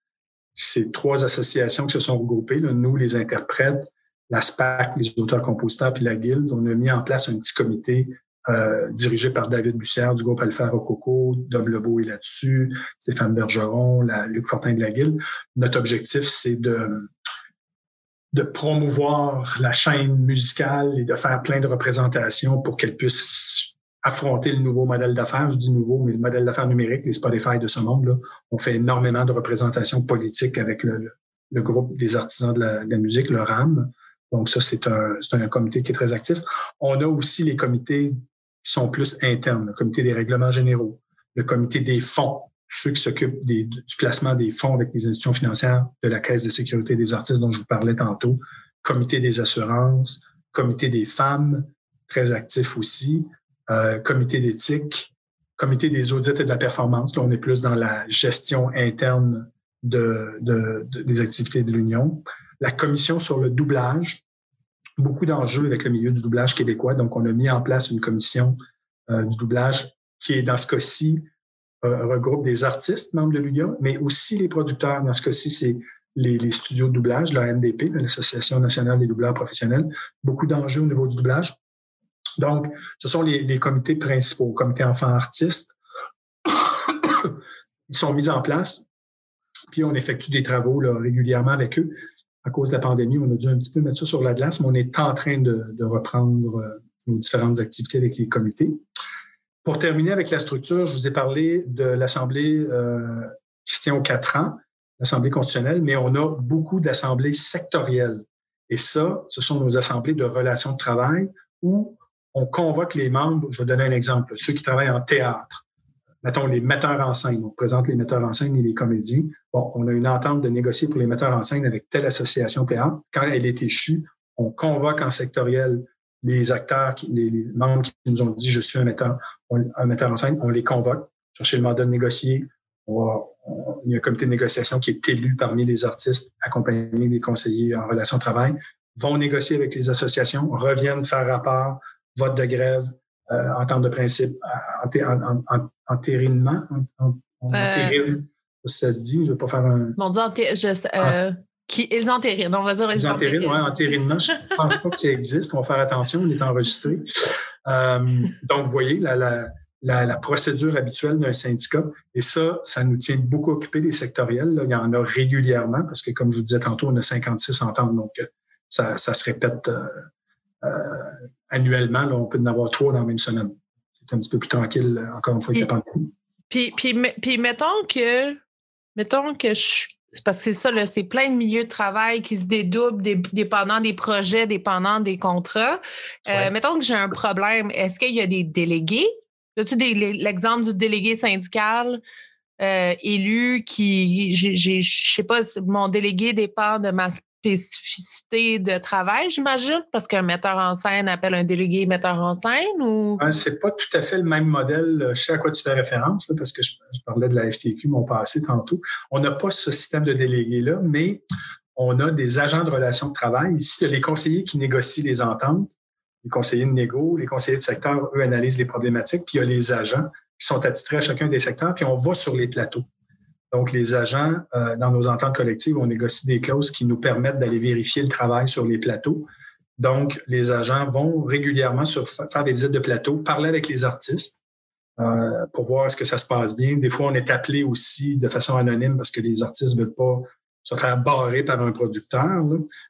Speaker 3: C'est trois associations qui se sont regroupées. nous, les interprètes, la SPAC, les auteurs-compositeurs, puis la Guilde. On a mis en place un petit comité euh, dirigé par David Bussière du groupe Alpha Rococo, Dom Lebeau est là-dessus, Stéphane Bergeron, Luc Fortin de la Guilde. Notre objectif, c'est de, de promouvoir la chaîne musicale et de faire plein de représentations pour qu'elle puisse affronter le nouveau modèle d'affaires. Je dis nouveau, mais le modèle d'affaires numérique, les Spotify de ce monde. Là. On fait énormément de représentations politiques avec le, le, groupe des artisans de la, musique, le RAM Donc, ça, c'est un, un comité qui est très actif. On a aussi les comités sont plus internes, le comité des règlements généraux, le comité des fonds, ceux qui s'occupent du placement des fonds avec les institutions financières de la Caisse de sécurité des artistes dont je vous parlais tantôt, comité des assurances, comité des femmes, très actif aussi, euh, comité d'éthique, comité des audits et de la performance. Là, on est plus dans la gestion interne de, des activités de l'Union. La commission sur le doublage, beaucoup d'enjeux avec le milieu du doublage québécois. Donc, on a mis en place une commission euh, du doublage qui est, dans ce cas-ci, euh, regroupe des artistes membres de l'Union, mais aussi les producteurs. Dans ce cas-ci, c'est les, studios de doublage, la NDP, l'Association nationale des doubleurs professionnels. Beaucoup d'enjeux au niveau du doublage. Donc, ce sont les, les comités principaux, comité enfants artistes. *coughs* Ils sont mis en place, puis on effectue des travaux là, régulièrement avec eux. À cause de la pandémie, on a dû un petit peu mettre ça sur la glace, mais on est en train de, de reprendre euh, nos différentes activités avec les comités. Pour terminer avec la structure, je vous ai parlé de l'Assemblée euh, qui se tient aux quatre ans, l'Assemblée constitutionnelle, mais on a beaucoup d'assemblées sectorielles. Et ça, ce sont nos assemblées de relations de travail où on convoque les membres. Je vais donner un exemple. Ceux qui travaillent en théâtre, mettons les metteurs en scène. On présente les metteurs en scène et les comédiens. Bon, on a une entente de négocier pour les metteurs en scène avec telle association théâtre. Quand elle est échue, on convoque en sectoriel les acteurs, les, membres qui nous ont dit je suis un metteur, un metteur en scène, on les convoque, chercher le mandat de négocier. il y a un comité de négociation qui est élu parmi les artistes, accompagné des conseillers en relation de travail, vont négocier avec les associations, reviennent faire rapport, vote de grève, euh, entente de principe, entérinement, euh, ça se dit, je ne vais pas faire un...
Speaker 2: Mon Dieu, je, euh, qui, ils entérinent, on va dire.
Speaker 3: Ils entérinent, oui, entérinement. Je ne pense pas que ça existe. On va faire attention, on est enregistré. Euh, donc, vous voyez, la, la, la, procédure habituelle d'un syndicat. Et ça, ça nous tient beaucoup occupés, les sectoriels. Il y en a régulièrement parce que, comme je vous disais tantôt, on a 56 ententes. Donc, euh, ça, ça se répète euh, euh, annuellement. Là, on peut en avoir trois dans la même semaine. C'est un petit peu plus tranquille, encore une fois,
Speaker 2: puis, Puis, puis, puis mettons que, mettons que je parce que c'est ça, c'est plein de milieux de travail qui se dédoublent dépendant des projets, dépendant des contrats. Euh, mettons que j'ai un problème, est-ce qu'il y a des délégués? As-tu l'exemple du délégué syndical euh, élu qui, je sais pas, mon délégué dépend de ma spécificité de travail, j'imagine, parce qu'un metteur en scène appelle un délégué metteur en scène ou?
Speaker 3: c'est pas tout à fait le même modèle. Je sais à quoi tu fais référence, parce que je, parlais de la FTQ, mon passé tantôt. On n'a pas ce système de délégué-là, mais on a des agents de relations de travail. Ici, il y a les conseillers qui négocient les ententes, les conseillers de négo, les conseillers de secteur, eux, analysent les problématiques, puis il y a les agents qui sont attitrés à chacun des secteurs, puis on va sur les plateaux. Donc, les agents, euh, dans nos ententes collectives, on négocie des clauses qui nous permettent d'aller vérifier le travail sur les plateaux. Donc, les agents vont régulièrement faire des visites de plateau, parler avec les artistes euh, pour voir est-ce que ça se passe bien. Des fois, on est appelé aussi de façon anonyme parce que les artistes ne veulent pas se faire barrer par un producteur.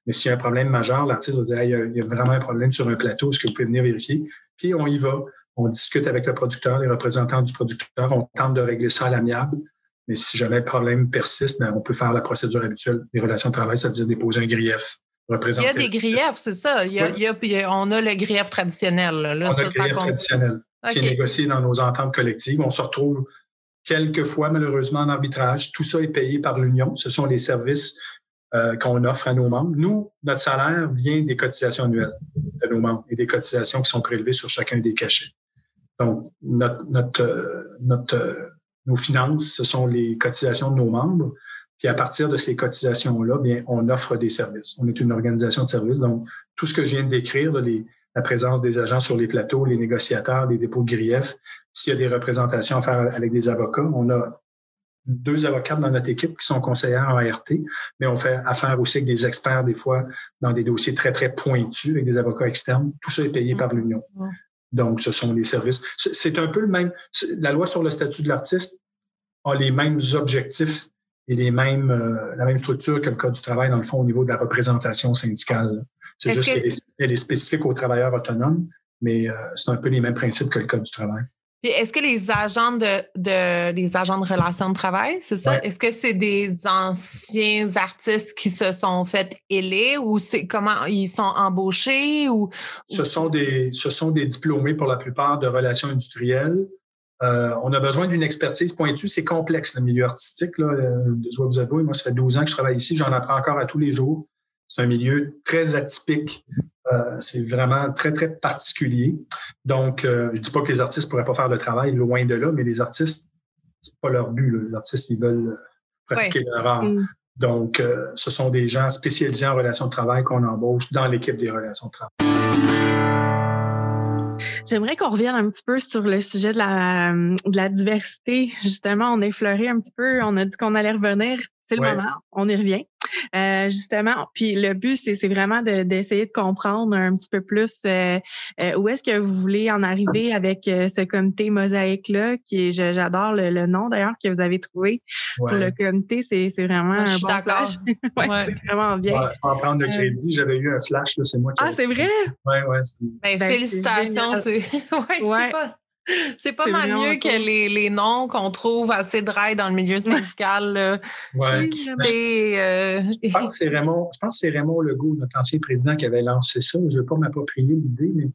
Speaker 3: Mais s'il y a un problème majeur, l'artiste va dire il, y a, vraiment un problème sur un plateau, est-ce que vous pouvez venir vérifier? Puis on y va. On discute avec le producteur, les représentants du producteur, on tente de régler ça à l'amiable. Mais si jamais le problème persiste, ben, on peut faire la procédure habituelle des relations de travail, c'est-à-dire déposer un grief.
Speaker 2: Il y a des griefs, c'est ça. Il y a, on a le grief traditionnel. Là,
Speaker 3: on a le grief traditionnel qui est négocié dans nos ententes collectives. On se retrouve quelquefois, malheureusement, en arbitrage. Tout ça est payé par l'Union. Ce sont les services euh, qu'on offre à nos membres. Nous, notre salaire vient des cotisations annuelles de nos membres et des cotisations qui sont prélevées sur chacun des cachets. Donc, notre, notre, euh, notre euh, nos finances, ce sont les cotisations de nos membres. Puis à partir de ces cotisations-là, bien, on offre des services. On est une organisation de services. Donc, tout ce que je viens de décrire, la présence des agents sur les plateaux, les négociateurs, les dépôts de griefs, s'il y a des représentations à faire avec des avocats, on a deux avocats dans notre équipe qui sont conseillères en RT, mais on fait affaire aussi avec des experts des fois dans des dossiers très, très pointus avec des avocats externes. Tout ça est payé par l'Union. Donc, ce sont les services. C'est un peu le même. La loi sur le statut de l'artiste a les mêmes objectifs et les mêmes, euh, la même structure que le Code du travail, dans le fond, au niveau de la représentation syndicale. C'est juste qu'elle est, spécifique aux travailleurs autonomes, mais euh, c'est un peu les mêmes principes que le Code du travail.
Speaker 2: Est-ce que les agents de, de les agents de relations de travail, c'est ça? Est-ce que c'est des anciens artistes qui se sont fait élire ou c'est comment ils sont embauchés ou,
Speaker 3: Ce sont des ce sont des diplômés pour la plupart de relations industrielles. Euh, on a besoin d'une expertise pointue. C'est complexe, le milieu artistique. Là. Euh, je dois vous avouer, moi, ça fait 12 ans que je travaille ici. J'en apprends encore à tous les jours. C'est un milieu très atypique. Euh, c'est vraiment très, très particulier. Donc, euh, je dis pas que les artistes pourraient pas faire le travail, loin de là, mais les artistes, c'est pas leur but. Là. Les artistes, ils veulent pratiquer leur art. Mm. Donc, euh, ce sont des gens spécialisés en relations de travail qu'on embauche dans l'équipe des relations de travail.
Speaker 1: J'aimerais qu'on revienne un petit peu sur le sujet de la, de la diversité. Justement, on a effleuré un petit peu, on a dit qu'on allait revenir. C'est le moment, on y revient. Euh, justement, puis le but, c'est vraiment d'essayer de, comprendre un petit peu plus euh, euh, où est-ce que vous voulez en arriver avec ce comité mosaïque-là, qui j'adore le, nom d'ailleurs que vous avez trouvé pour le comité. C'est vraiment un bon flash. *laughs* ouais, C'est vraiment bien.
Speaker 3: en prendre le crédit, j'avais eu un flash, c'est moi
Speaker 1: qui. Ah, c'est vrai?
Speaker 3: Oui, oui.
Speaker 2: Ben, ben, félicitations. *laughs* C'est ouais, pas. C'est pas mal mieux que les, les noms qu'on trouve assez dry dans le milieu syndical.
Speaker 3: Ouais. Euh, je pense que c'est Raymond, je pense que c'est Raymond Legault, notre ancien président, qui avait lancé ça. Je ne vais pas m'approprier l'idée, mais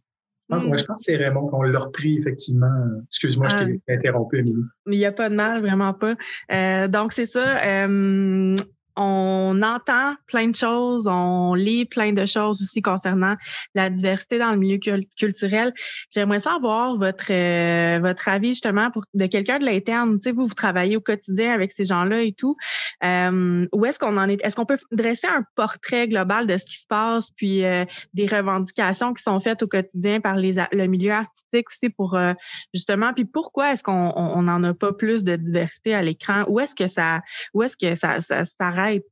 Speaker 3: je pense, mm. que c'est Raymond qu'on l'a repris, effectivement. Excuse-moi, je t'ai ah. interrompu, Émilie.
Speaker 1: Mais il n'y a pas de mal, vraiment pas. Euh, donc, c'est ça. Euh, on entend plein de choses, on lit plein de choses aussi concernant la diversité dans le milieu culturel. J'aimerais savoir votre euh, votre avis justement pour de quelqu'un de l'interne. Tu sais, vous vous travaillez au quotidien avec ces gens-là et tout. Euh, où est-ce qu'on en est? Est-ce qu'on peut dresser un portrait global de ce qui se passe, puis euh, des revendications qui sont faites au quotidien par les le milieu artistique aussi pour euh, justement. Puis pourquoi est-ce qu'on on n'en a pas plus de diversité à l'écran? Où est-ce que ça où est-ce que ça, ça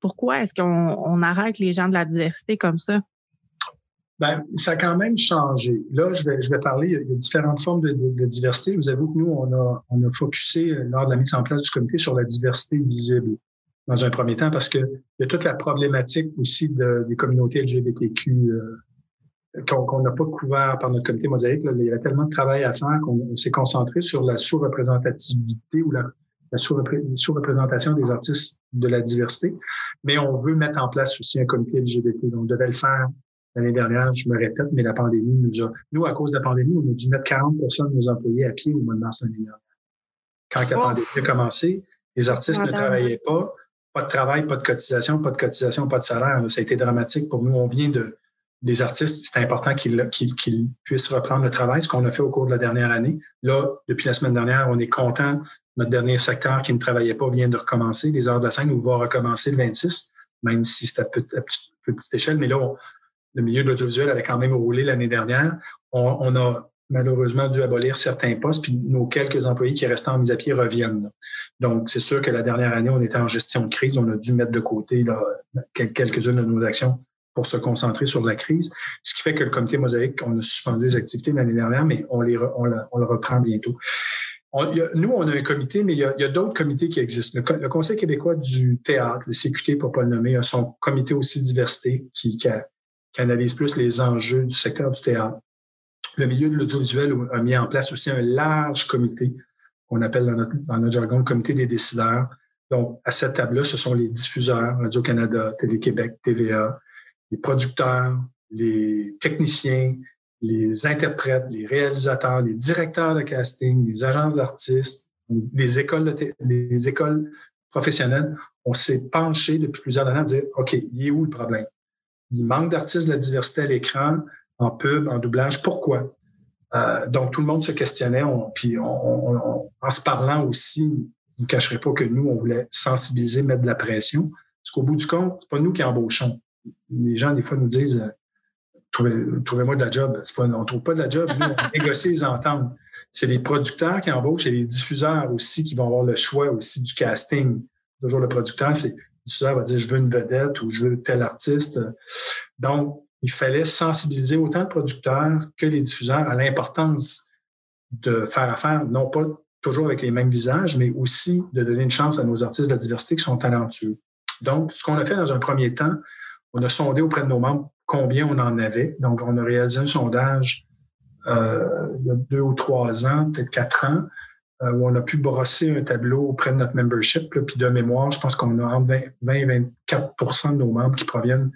Speaker 1: pourquoi est-ce qu'on arrête les gens de la diversité comme ça?
Speaker 3: Ben, ça a quand même changé. Là, je vais, parler, il y a différentes formes de, diversité. Je vous avoue que nous, on a, on a focusé euh, lors de la mise en place du comité sur la diversité visible dans un premier temps parce que il y a toute la problématique aussi des communautés LGBTQ euh, qu'on n'a pas couvert par notre comité mosaïque. Il y avait tellement de travail à faire qu'on s'est concentré sur la sous-représentativité ou la, la sous-représentation des artistes de la diversité. Mais on veut mettre en place aussi un comité LGBT. on devait le faire l'année dernière, je me répète, mais la pandémie nous a... Nous, à cause de la pandémie, on a dû mettre 40% de nos employés à pied au mois de mars l'année dernière. Quand la pandémie a commencé, les artistes ne travaillaient pas. Pas de travail, pas de cotisation, pas de cotisation, pas de salaire. Ça a été dramatique pour nous. On vient de... Les artistes, c'est important qu'ils puissent reprendre le travail, ce qu'on a fait au cours de la dernière année. Là, depuis la semaine dernière, on est content notre dernier secteur qui ne travaillait pas vient de recommencer. Les heures de la scène, on va recommencer le 26, même si c'est à, petite, échelle. Mais là, le milieu de l'audiovisuel avait quand même roulé l'année dernière. On, a malheureusement dû abolir certains postes, puis nos quelques employés qui restaient en mise à pied reviennent. Donc, c'est sûr que la dernière année, on était en gestion de crise. On a dû mettre de côté quelques-unes de nos actions pour se concentrer sur la crise. Ce qui fait que le comité Mosaïque, on a suspendu les activités l'année dernière, mais on, les, on le reprend bientôt nous, on a un comité, mais il y a, d'autres comités qui existent. Le, Conseil québécois du théâtre, le CQT pour pas le nommer, a son comité aussi diversité qui, analyse plus les enjeux du secteur du théâtre. Le milieu de l'audiovisuel a mis en place aussi un large comité qu'on appelle dans notre, dans notre jargon le comité des décideurs. Donc, à cette table-là, ce sont les diffuseurs, Radio-Canada, Télé-Québec, TVA, les producteurs, les techniciens, les interprètes, les réalisateurs, les directeurs de casting, les agences d'artistes, les écoles, les écoles professionnelles, on s'est penché depuis plusieurs années à dire, OK, il est où le problème? Il manque d'artistes de la diversité à l'écran, en pub, en doublage. Pourquoi? Euh, donc, tout le monde se questionnait, puis en se parlant aussi, ne cacherait pas que nous, on voulait sensibiliser, mettre de la pression. Parce qu'au bout du compte, c'est pas nous qui embauchons. Les gens, des fois, nous disent, trouvez-moi de la job. on ne trouve pas de la job, nous, on négocie les ententes. C'est les producteurs qui embauchent et les diffuseurs aussi qui vont avoir le choix aussi du casting. Toujours le producteur, c'est le diffuseur va dire je veux une vedette ou je veux tel artiste. Donc, il fallait sensibiliser autant le producteur que les diffuseurs à l'importance de faire affaire, non pas toujours avec les mêmes visages, mais aussi de donner une chance à nos artistes de la diversité qui sont talentueux. Donc, ce qu'on a fait dans un premier temps, on a sondé auprès de nos membres combien on en avait. Donc, on a réalisé un sondage euh, il y a deux ou trois ans, peut-être quatre ans, euh, où on a pu brosser un tableau auprès de notre membership. puis de mémoire, je pense qu'on a entre 20, et 24% de nos membres qui proviennent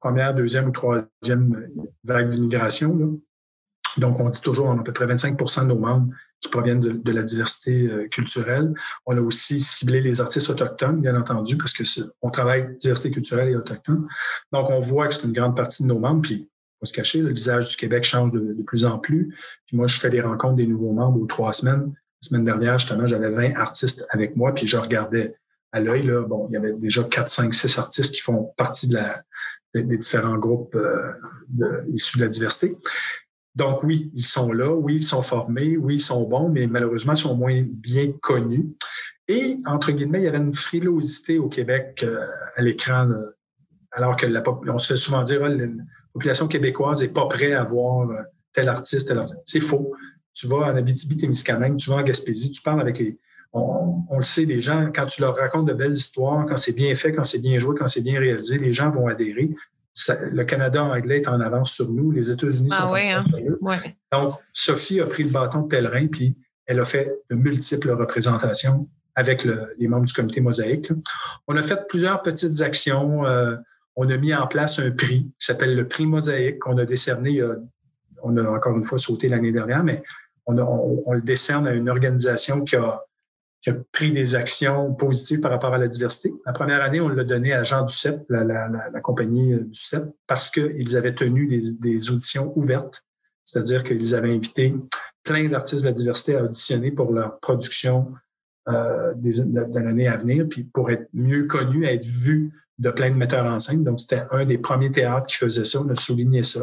Speaker 3: première, deuxième ou troisième vague d'immigration. Donc, on dit toujours, on a à peu près 25% de nos membres qui proviennent de, la diversité euh, culturelle. On a aussi ciblé les artistes autochtones, bien entendu, parce que on travaille diversité culturelle et autochtone. Donc, on voit que c'est une grande partie de nos membres. Puis, on se cacher, le visage du Québec change de, plus en plus. Puis moi, je fais des rencontres des nouveaux membres aux trois semaines. La semaine dernière, justement, j'avais 20 artistes avec moi, puis je regardais à l'œil, là, bon, il y avait déjà 4, 5, 6 artistes qui font partie de la, des différents groupes euh, issus de la diversité. Donc oui, ils sont là, oui, ils sont formés, oui, ils sont bons, mais malheureusement, ils sont moins bien connus. Et, entre guillemets, il y avait une frilosité au Québec euh, à l'écran, alors que la, on se fait souvent dire, ah, la population québécoise n'est pas prête à voir euh, tel artiste, tel artiste. C'est faux. Tu vas en Abitibi-Témiscamingue, tu vas en Gaspésie, tu parles avec les... On, le sait, les gens, quand tu leur racontes de belles histoires, quand c'est bien fait, quand c'est bien joué, quand c'est bien réalisé, les gens vont adhérer le Canada anglais est en avance sur nous, les États-Unis ah sont en avance hein? sur nous. Donc, Sophie a pris le bâton de pèlerin, puis elle a fait de multiples représentations avec les membres du comité Mosaïque. On a fait plusieurs petites actions. Euh, on a mis en place un prix qui s'appelle le prix Mosaïque qu'on a décerné, on a encore une fois sauté l'année dernière, mais on, on, le décerne à une organisation qui a qui a pris des actions positives par rapport à la diversité. La première année, on l'a donné à Jean Duceppe, la, la, la, compagnie euh, parce qu'ils avaient tenu des, des auditions ouvertes, c'est-à-dire qu'ils avaient invité plein d'artistes de la diversité à auditionner pour leur production euh, des, de, l'année à venir, puis pour être mieux connus, être vus de plein de metteurs en scène. Donc, c'était un des premiers théâtres qui faisait ça. On a souligné ça.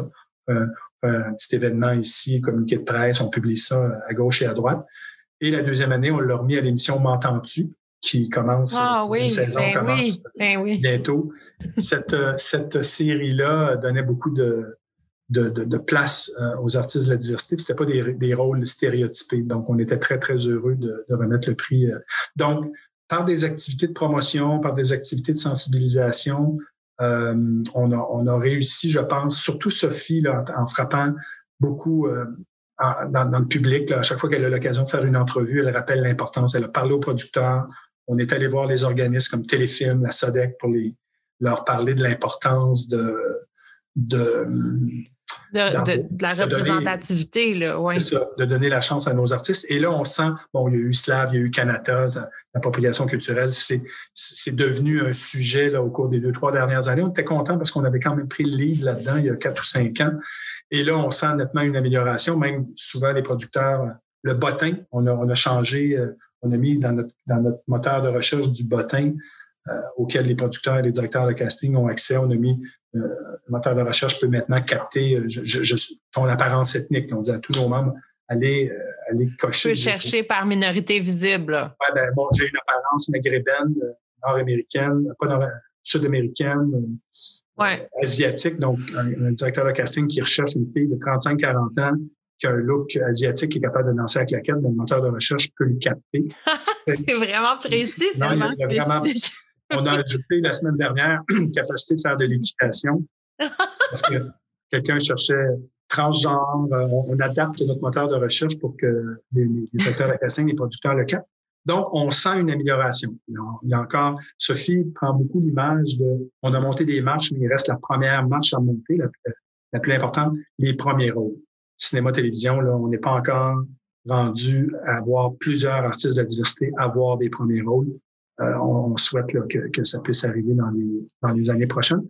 Speaker 3: Euh, un petit événement ici, communiqué de presse, on publie ça à gauche et à droite. Et la deuxième année, on l'a remis à l'émission M'entends-tu, qui commence
Speaker 2: ah, oui, une saison ben commence oui, ben oui.
Speaker 3: bientôt. Cette, euh, cette série-là donnait beaucoup de, de, de, place euh, aux artistes de la diversité. C'était pas des, des, rôles stéréotypés. Donc, on était très, très heureux de, de remettre le prix. Euh. Donc, par des activités de promotion, par des activités de sensibilisation, euh, on, a, on a réussi, je pense, surtout Sophie, là, en, frappant beaucoup euh, dans, le public, à chaque fois qu'elle a l'occasion de faire une entrevue, elle rappelle l'importance. Elle a parlé aux producteurs. On est allé voir les organismes comme Téléfilm, la SODEC pour leur parler de l'importance de de,
Speaker 2: la représentativité, là, ouais.
Speaker 3: C'est ça, de donner la chance à nos artistes. Et là, on sent, bon, il y a eu Slav, il y a eu Canada, l'appropriation culturelle, c'est, c'est devenu un sujet là, au cours des deux, trois dernières années. On était content parce qu'on avait quand même pris le lead là-dedans il y a quatre ou cinq ans. Et là, on sent nettement une amélioration. Même souvent, les producteurs, le bottin, on a, on a changé, euh, on a mis dans notre, dans notre moteur de recherche du bottin euh, auquel les producteurs et les directeurs de casting ont accès. On a mis le moteur de recherche peut maintenant capter euh, je, ton apparence ethnique. On dit à tous nos membres, allez, allez cocher.
Speaker 2: Tu peux chercher par minorité visible.
Speaker 3: Ouais, ben, bon, j'ai une apparence maghrébine, nord-américaine, pas nord sud-américaine,
Speaker 2: ouais.
Speaker 3: asiatique. Donc, un, directeur de casting qui recherche une fille de 35-40 ans qui a un look asiatique qui est capable de danser avec la quête, ben, le moteur de recherche peut le capter. *laughs*
Speaker 2: c'est vraiment précis, c'est vraiment spécifique
Speaker 3: on a ajouté la semaine dernière *clears throat* une capacité de faire de l'équitation parce que quelqu'un cherchait transgenre. Euh, on, adapte notre moteur de recherche pour que les, acteurs de casting, les producteurs le. Donc, on sent une amélioration. Il y a encore, Sophie prend beaucoup l'image de, on a monté des marches, mais il reste la première marche à monter, la, la plus importante, les premiers rôles. Cinéma, télévision, là, on n'est pas encore rendu à avoir plusieurs artistes de la diversité avoir des premiers rôles. On, souhaite que, ça puisse arriver dans les, années prochaines.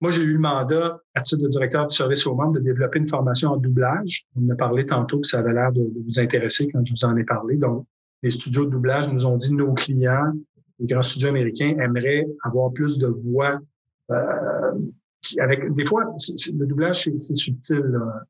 Speaker 3: Moi, j'ai eu le mandat, à titre de directeur du service aux membres, de développer une formation en doublage. On en a parlé tantôt que ça avait l'air de, vous intéresser quand je vous en ai parlé. Donc, les studios de doublage nous ont dit nos clients, les grands studios américains, aimeraient avoir plus de voix. Euh, des fois, le doublage, c'est subtil.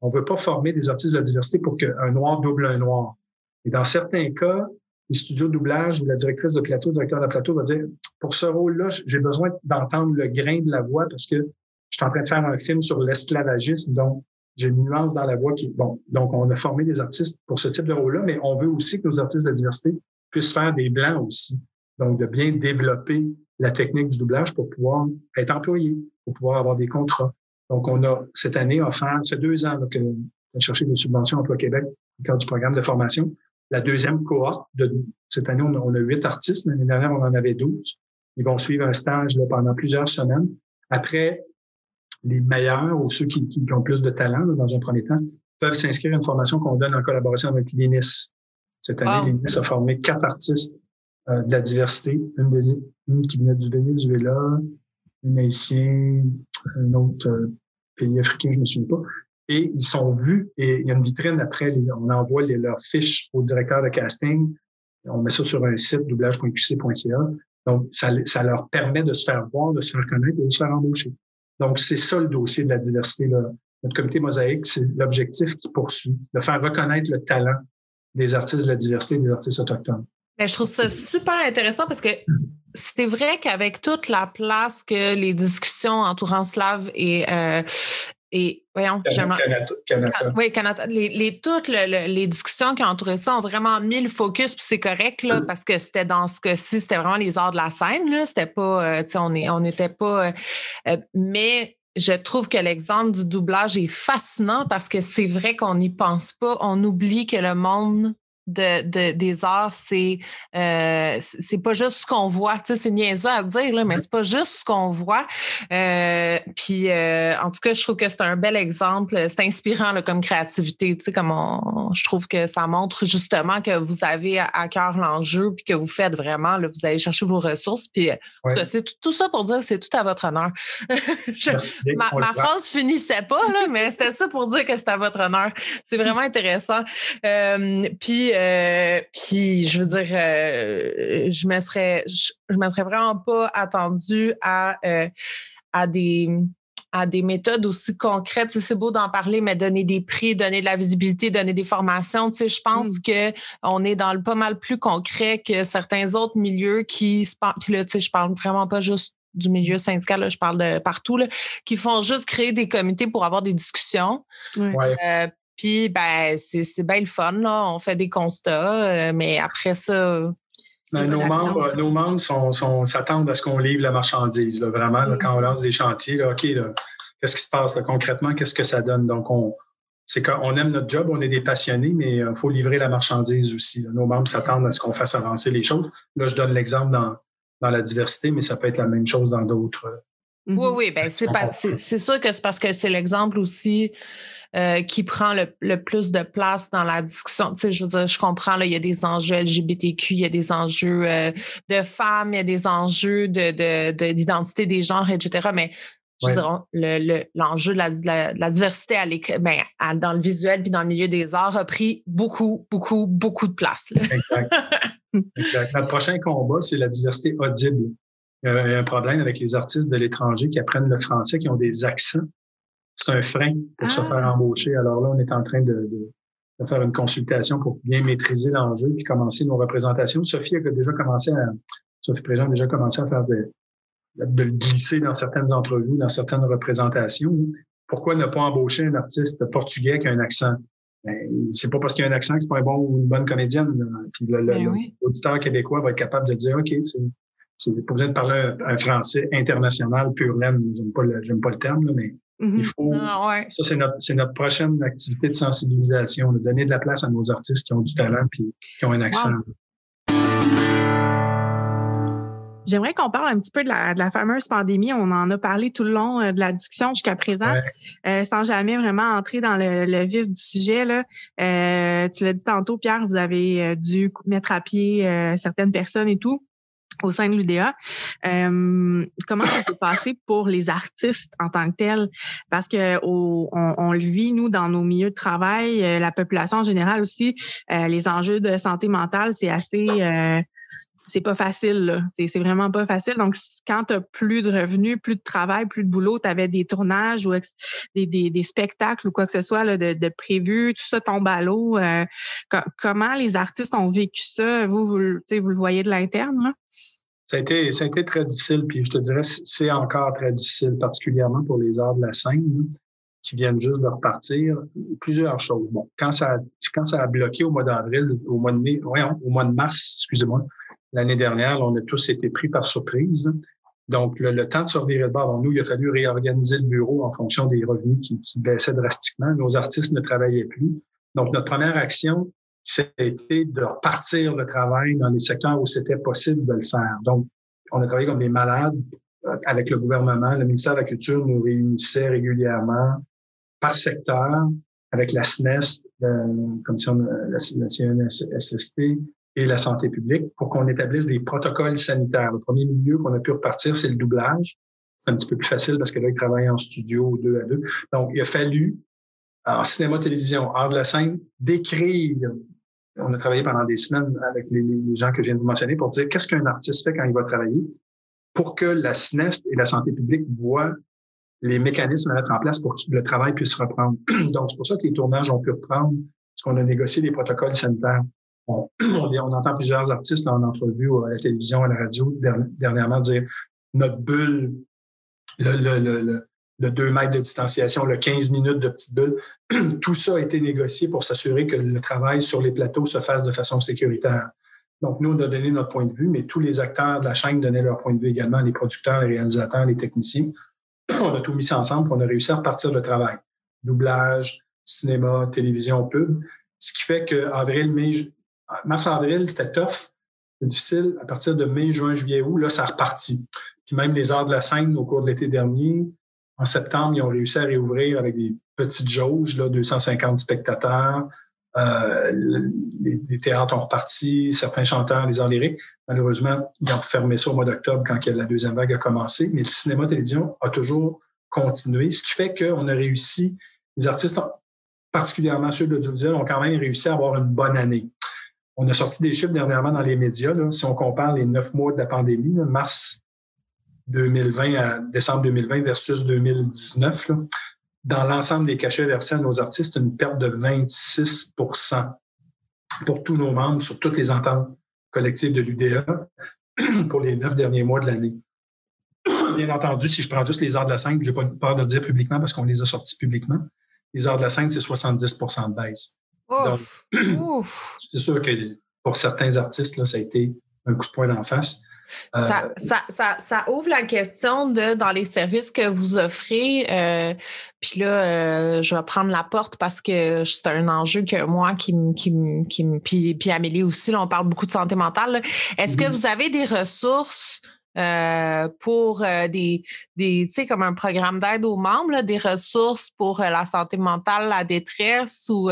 Speaker 3: On veut pas former des artistes de la diversité pour qu'un noir double un noir. Et dans certains cas, les studios de doublage ou la directrice de plateau, le directeur de plateau va dire pour ce rôle-là, j'ai besoin d'entendre le grain de la voix parce que je suis en train de faire un film sur l'esclavagisme, donc j'ai une nuance dans la voix qui bon. Donc, on a formé des artistes pour ce type de rôle-là, mais on veut aussi que nos artistes de diversité puissent faire des blancs aussi. Donc, de bien développer la technique du doublage pour pouvoir être employé, pour pouvoir avoir des contrats. Donc, on a cette année offert, c'est deux ans que chercher des subventions Emploi Québec dans le cadre du programme de formation. La deuxième cohorte de cette année, on a huit artistes. L'année dernière, on en avait douze. Ils vont suivre un stage là, pendant plusieurs semaines. Après, les meilleurs ou ceux qui, qui ont plus de talent dans un premier temps peuvent s'inscrire à une formation qu'on donne en collaboration avec l'INIS. Cette année, l'INIS a formé quatre artistes euh, de la diversité. Une, des, une qui venait du Venezuela, une haïtienne, un autre euh, pays africain, je ne me souviens pas. Et ils sont vus, et il y a une vitrine après, on envoie les, leurs fiches au directeur de casting. On met ça sur un site doublage.qc.ca. Donc, ça, leur permet de se faire voir, de se faire connaître et de se faire embaucher. Donc, c'est ça le dossier de la diversité. Là. Notre comité Mosaïque, c'est l'objectif qui poursuit, de faire reconnaître le talent des artistes de la diversité des artistes autochtones.
Speaker 2: Ben, je trouve ça super intéressant parce que c'est vrai qu'avec toute la place que les discussions entourant Slav et, euh, et voyons,
Speaker 3: Canada,
Speaker 2: Oui, Canada. Les, toutes les discussions qui ont entouré ça ont vraiment mis le focus, puis c'est correct, là, parce que c'était dans ce cas-ci, c'était vraiment les arts de la scène, là. C'était pas, euh, tu sais, on n'était on pas. Euh, euh, mais je trouve que l'exemple du doublage est fascinant parce que c'est vrai qu'on n'y pense pas. On oublie que le monde de, de, des arts, c'est euh, c'est pas juste ce qu'on voit. Tu sais, c'est niaiseux à dire, là, mais c'est pas juste ce qu'on voit. Euh, puis, euh, en tout cas, je trouve que c'est un bel exemple. C'est inspirant là, comme créativité. Tu sais, comme je trouve que ça montre justement que vous avez à, cœur l'enjeu puis que vous faites vraiment, là, vous allez chercher vos ressources. Puis, c'est tout, ça pour dire que c'est tout à votre honneur. *laughs* ma, ma phrase finissait pas, là, mais c'était ça pour dire que c'est à votre honneur. C'est vraiment intéressant. puis, euh, puis, je veux dire, euh, je me serais, je, me serais vraiment pas attendue à, euh, à des à des méthodes aussi concrètes. c'est beau d'en parler, mais donner des prix, donner de la visibilité, donner des formations. Tu sais, je pense mmh. que on est dans le pas mal plus concret que certains autres milieux qui se Puis là, tu sais, je parle vraiment pas juste du milieu syndical, je parle de partout, là, qui font juste créer des comités pour avoir des discussions.
Speaker 3: Ouais.
Speaker 2: Puis, ben, c'est bien le fun, là. On fait des constats, euh, mais après ça.
Speaker 3: Ben, nos, membres, nos membres sont, s'attendent à ce qu'on livre la marchandise, vraiment, quand on lance des chantiers. Là, OK, qu'est-ce qui se passe concrètement? Qu'est-ce que ça donne? Donc, on, c'est qu'on aime notre job, on est des passionnés, mais il faut livrer la marchandise aussi. Nos membres s'attendent à ce qu'on fasse avancer les choses. Là, je donne l'exemple dans, dans la diversité, mais ça peut être la même chose dans d'autres.
Speaker 2: Oui, mm-hmm. oui, ben c'est, pas, c'est sûr que c'est parce que c'est l'exemple aussi euh, qui prend le, plus de place dans la discussion. Tu sais, je veux dire, je comprends, là, il y a des enjeux LGBTQ, il y a des enjeux euh, de femmes, il y a des enjeux de, d'identité des genres, etc. Mais je veux dire, l'enjeu de, la, diversité à ben, dans le visuel puis dans le milieu des arts a pris beaucoup, beaucoup, beaucoup de place.
Speaker 3: Exact. *laughs* exact. Notre prochain combat, c'est la diversité audible. Il y a un problème avec les artistes de l'étranger qui apprennent le français, qui ont des accents c'est un frein pour se faire ah. embaucher. Alors là, on est en train de, faire une consultation pour bien maîtriser l'enjeu puis commencer nos représentations. Sophie a déjà commencé à, Sophie Préjean a déjà commencé à faire de, de le glisser dans certaines entrevues, dans certaines représentations. Pourquoi ne pas embaucher un artiste portugais qui a un accent? Ben, c'est pas parce qu'il y a un accent que c'est pas un bon ou une bonne comédienne. Puis ben l'auditeur québécois va être capable de dire, OK, c'est pas besoin de parler un, français international pur laine. J'aime pas le, j'aime pas le terme, mais il mm-hmm. faut. Ah, ça, c'est notre, c'est notre prochaine activité de sensibilisation, de donner de la place à nos artistes qui ont du talent puis qui ont un accent.
Speaker 1: J'aimerais qu'on parle un petit peu de la, de la, fameuse pandémie. On en a parlé tout le long euh, de la discussion jusqu'à présent, euh, sans jamais vraiment entrer dans le, le vif du sujet. Là. Euh, tu l'as dit tantôt, Pierre, vous avez dû mettre à pied certaines personnes et tout au sein de l'UDA. Euh, comment ça s'est passé pour les artistes en tant que tels? Parce que on, le vit, nous, dans nos milieux de travail, euh, la population en général aussi, euh, les enjeux de santé mentale, c'est assez... c'est pas facile, C'est vraiment pas facile. Donc, quand tu plus de revenus, plus de travail, plus de boulot, tu avais des tournages ou des, des, spectacles ou quoi que ce soit là, de, de tout ça tombe à l'eau. comment les artistes ont vécu ça? Vous, vous, vous le voyez de l'interne,
Speaker 3: ça a, été, ça a été très difficile, puis je te dirais, c'est encore très difficile, particulièrement pour les arts de la scène qui viennent juste de repartir. Plusieurs choses. Bon, quand ça, quand ça a bloqué au mois d'avril, au mois de mai, au mois de mars, excusez-moi, l'année dernière, on a tous été pris par surprise. Donc, le, temps de survivre de bord, nous, il a fallu réorganiser le bureau en fonction des revenus qui, baissaient drastiquement. Nos artistes ne travaillaient plus. Donc, notre première action, c'était de repartir le travail dans les secteurs où c'était possible de le faire. Donc, on a travaillé comme des malades euh, avec le gouvernement. Le ministère de la Culture nous réunissait régulièrement par secteur avec la SNES, la commission de la, CNSST et la santé publique pour qu'on établisse des protocoles sanitaires. Le premier milieu qu'on a pu repartir, c'est le doublage. C'est un petit peu plus facile parce que là, ils travaillent en studio deux à deux. Donc, il a fallu, en cinéma, télévision, art de la scène, décrire on a travaillé pendant des semaines avec les, gens que je viens de vous mentionner pour dire qu'est-ce qu'un artiste fait quand il va travailler pour que la SNES et la santé publique voient les mécanismes à mettre en place pour que le travail puisse reprendre. *clears throat* Donc, c'est pour ça que les tournages ont pu reprendre, parce qu'on a négocié des protocoles sanitaires. *clears throat* On, entend plusieurs artistes en entrevue à la télévision, à la radio dernièrement dire notre bulle, le, le, le, le 2 mètres de distanciation, le 15 minutes de petite bulle. *clears throat* Tout ça a été négocié pour s'assurer que le travail sur les plateaux se fasse de façon sécuritaire. Donc, nous, on a donné notre point de vue, mais tous les acteurs de la chaîne donnaient leur point de vue également, les producteurs, les réalisateurs, les techniciens. *clears throat* On a tout mis ensemble, on a réussi à repartir le travail. Doublage, cinéma, télévision, pub. Ce qui fait que avril, mai, mars-avril, c'était tough, c'était difficile. À partir de mai, juin, juillet, août, là, ça a reparti. Puis même les heures de la scène au cours de l'été dernier, en septembre, ils ont réussi à réouvrir avec des petites jauges, là, 250 spectateurs. Euh, les, théâtres ont reparti, certains chanteurs, les arts lyriques. Malheureusement, ils ont fermé ça au mois d'octobre quand la deuxième vague a commencé, mais le cinéma-télévision a toujours continué, ce qui fait qu'on a réussi, les artistes, particulièrement ceux de l'audiovisuel, ont quand même réussi à avoir une bonne année. On a sorti des chiffres dernièrement dans les médias. Là, si on compare les neuf mois de la pandémie, mars 2020 à décembre 2020 versus 2019, dans l'ensemble des cachets versés à nos artistes, une perte de 26% pour tous nos membres sur toutes les ententes collectives de l'UDA *clears throat* pour les neuf derniers mois de l'année. *clears throat* Bien entendu, si je prends juste les heures de la scène, je n'ai pas peur de le dire publiquement parce qu'on les a sortis publiquement, les heures de la scène, c'est 70% de baisse. *clears throat* c'est sûr que pour certains artistes, là, ça a été un coup de poing d'en face.
Speaker 2: Euh, ça, ça, ça, ouvre la question de dans les services que vous offrez. Euh, puis là, euh, je vais prendre la porte parce que c'est un enjeu que moi qui me qui qui puis, puis Amélie aussi, là, on parle beaucoup de santé mentale. Est-ce que vous avez des ressources pour des, des tu sais, comme un programme d'aide aux membres, des ressources pour la santé mentale, la détresse ou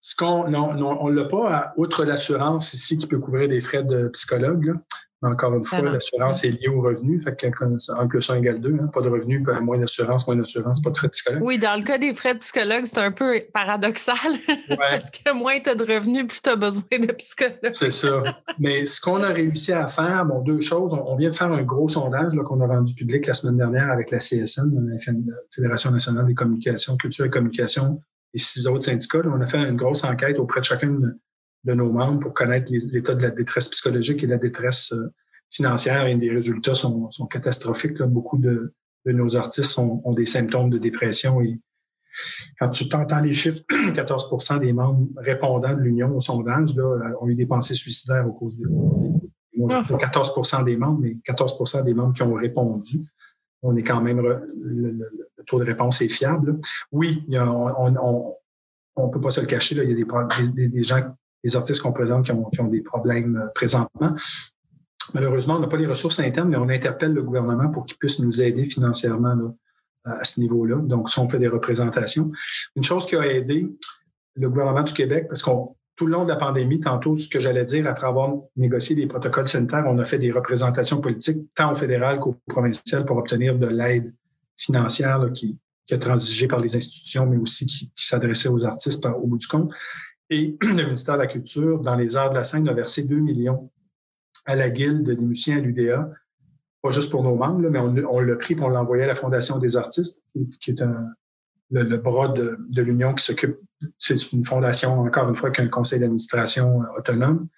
Speaker 3: ce qu'on on l'a pas, outre l'assurance ici qui peut couvrir des frais de psychologue. Là. Encore une fois, l'assurance est liée au revenu. Fait que 1 plus 1 égale 2. Hein. Pas de revenu, moins d'assurance, moins d'assurance, pas de frais de psychologue.
Speaker 2: Oui, dans le cas des frais de psychologue, c'est un peu paradoxal. *laughs* Parce que moins tu as de revenus, plus tu as besoin de psychologue.
Speaker 3: c'est ça. Mais ce qu'on a réussi à faire, bon, deux choses. On, vient de faire un gros sondage qu'on a rendu public la semaine dernière avec la CSN, la Fédération nationale des communications, culture et communication, et six autres syndicats. On a fait une grosse enquête auprès de chacune de nos membres pour connaître l'état de la détresse psychologique et la détresse euh, financière et les résultats sont, catastrophiques. Beaucoup de, nos artistes ont, des symptômes de dépression et quand tu t'entends les chiffres, *clears throat* 14% des membres répondant de l'Union au sondage là, ont eu des pensées suicidaires au cause des 14% des membres, mais 14% des membres qui ont répondu. On est quand même, le, taux de réponse est fiable. Oui, on ne peut pas se le cacher, il y a des, des gens les artistes qu'on présente qui ont, des problèmes euh, présentement. Malheureusement, on n'a pas les ressources internes, mais on interpelle le gouvernement pour qu'il puisse nous aider financièrement à ce niveau-là. Donc, si on fait des représentations. Une chose qui a aidé le gouvernement du Québec, parce qu'on tout le long de la pandémie, tantôt, ce que j'allais dire, après avoir négocié des protocoles sanitaires, on a fait des représentations politiques, tant au fédéral qu'au provincial, pour obtenir de l'aide financière qui, qui, a transigé par les institutions, mais aussi qui, s'adressait aux artistes au bout du compte. Et *clears throat* le ministère de la Culture, dans les arts de la scène, a versé 2 millions à la Guilde des musiciens à l'UDA, pas juste pour nos membres, mais on, l'a pris pour on l'a envoyé à la Fondation des artistes, qui, est le, bras de, l'Union qui s'occupe, c'est une fondation, encore une fois, qu'un conseil d'administration autonome,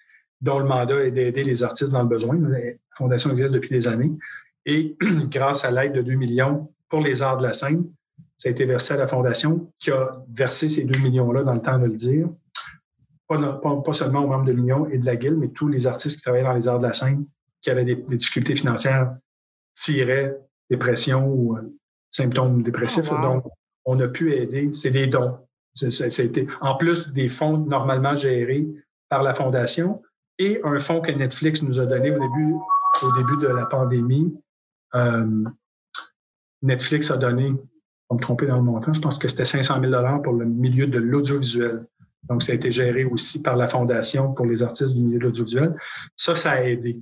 Speaker 3: dont le mandat est d'aider les artistes dans le besoin. La fondation existe depuis des années. Et *clears throat* grâce à l'aide de 2 millions pour les arts de la scène, ça a été versé à la Fondation qui a versé ces 2 millions-là dans le temps de le dire pas, seulement aux membres de l'Union et de la Guilde, mais tous les artistes qui travaillaient dans les arts de la scène qui avaient des, difficultés financières tirait dépression ou symptômes dépressifs.
Speaker 2: Oh, wow.
Speaker 3: Donc, on a pu aider. C'est des dons. C'était en plus des fonds normalement gérés par la Fondation et un fonds que Netflix nous a donné au début, au début de la pandémie. Euh, Netflix a donné, pour me tromper dans le montant, je pense que c'était 500 000 pour le milieu de l'audiovisuel. Donc, ça a été géré aussi par la Fondation pour les artistes du milieu de l'audiovisuel. Ça, ça a aidé.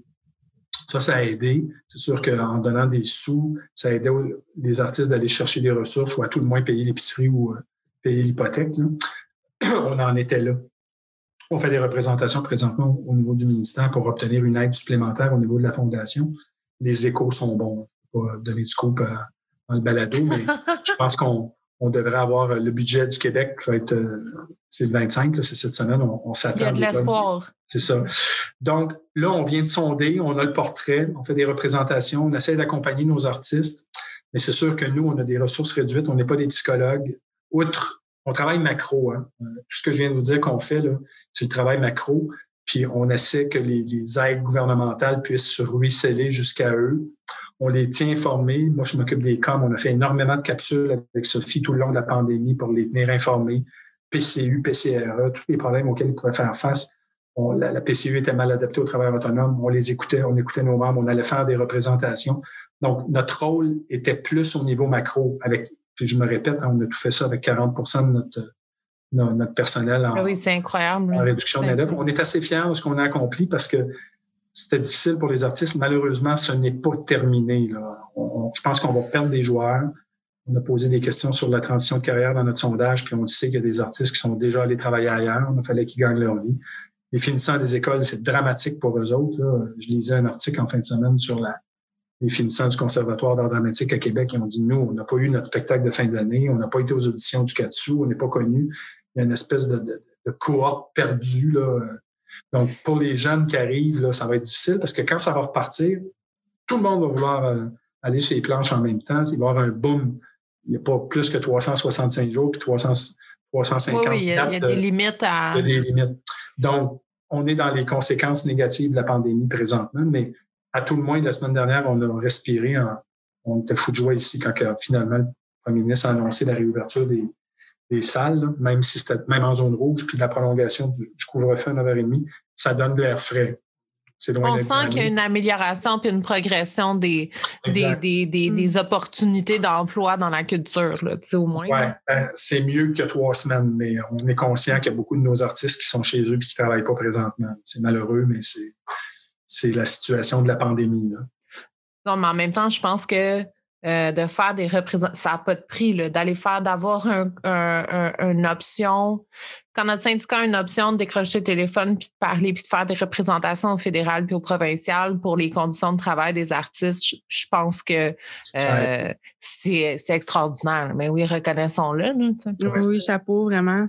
Speaker 3: Ça, ça a aidé. C'est sûr qu'en donnant des sous, ça a aidé les artistes d'aller chercher des ressources ou à tout le moins payer l'épicerie ou euh, payer l'hypothèque. *clears throat* On en était là. On fait des représentations présentement au niveau du ministère pour obtenir une aide supplémentaire au niveau de la fondation. Les échos sont bons. Pour donner du coup dans le balado, mais je pense qu'on on devrait avoir le budget du Québec qui va être c'est le 25, c'est cette semaine, on, on s'attend.
Speaker 2: Il y a de l'espoir.
Speaker 3: C'est ça. Donc là, on vient de sonder, on a le portrait, on fait des représentations, on essaie d'accompagner nos artistes, mais c'est sûr que nous, on a des ressources réduites, on n'est pas des psychologues. Outre, on travaille macro. Hein. Tout ce que je viens de vous dire qu'on fait, c'est le travail macro. Puis on essaie que les, les aides gouvernementales puissent se ruisseler jusqu'à eux on les tient informés. Moi, je m'occupe des coms. On a fait énormément de capsules avec Sophie tout le long de la pandémie pour les tenir informés. PCU, PCRE, tous les problèmes auxquels ils pouvaient faire face. la, PCU était mal adaptée au travail autonome. On les écoutait, on écoutait nos membres, on allait faire des représentations. Donc, notre rôle était plus au niveau macro. Avec, puis je me répète, on a tout fait ça avec 40% de notre, notre personnel en,
Speaker 2: ah oui, c'est incroyable.
Speaker 3: en réduction de On est assez fiers de ce qu'on a accompli parce que c'était difficile pour les artistes. Malheureusement, ce n'est pas terminé. Là. je pense qu'on va perdre des joueurs. On a posé des questions sur la transition de carrière dans notre sondage, puis on sait qu'il y a des artistes qui sont déjà allés travailler ailleurs. Il fallait qu'ils gagnent leur vie. Les finissants des écoles, c'est dramatique pour eux autres. Je lisais un article en fin de semaine sur les finissants du Conservatoire d'art dramatique à Québec. Ils ont dit, nous, on n'a pas eu notre spectacle de fin d'année, on n'a pas été aux auditions du Katsu, on n'est pas connu. Il y a une espèce de, de, de cohorte perdue là, donc, pour les jeunes qui arrivent, là, ça va être difficile parce que quand ça va repartir, tout le monde va vouloir euh, aller sur les planches en même temps. Il va y avoir un boom. Il n'y a pas plus que 365 jours puis 300, 350.
Speaker 2: Oui, oui il, y a, des limites à.
Speaker 3: Il y a des limites. Donc, on est dans les conséquences négatives de la pandémie présentement, mais à tout le moins, la semaine dernière, on a respiré. on était fou de joie ici quand finalement le premier ministre a annoncé la réouverture des, des salles, même si c'était même en zone rouge, puis la prolongation du, couvre-feu à 9h30, ça donne de l'air frais.
Speaker 2: On sent qu'il y a une amélioration puis une progression des, des, des, des, des, mm. opportunités d'emploi dans la culture, là, au moins.
Speaker 3: Oui, ben, c'est mieux que trois semaines, mais on est conscient qu'il y a beaucoup de nos artistes qui sont chez eux et qui ne travaillent pas présentement. C'est malheureux, mais c'est la situation de la pandémie. Là.
Speaker 2: Non, mais en même temps, je pense que euh, de faire des représentations. Ça n'a pas de prix, d'aller faire, d'avoir un, un, une option. Quand notre syndicat a une option de décrocher le téléphone, puis de parler, puis de faire des représentations au fédéral puis au provincial pour les conditions de travail des artistes, je, pense que euh, c'est extraordinaire. Mais oui, reconnaissons-le.
Speaker 1: oui, chapeau, vraiment.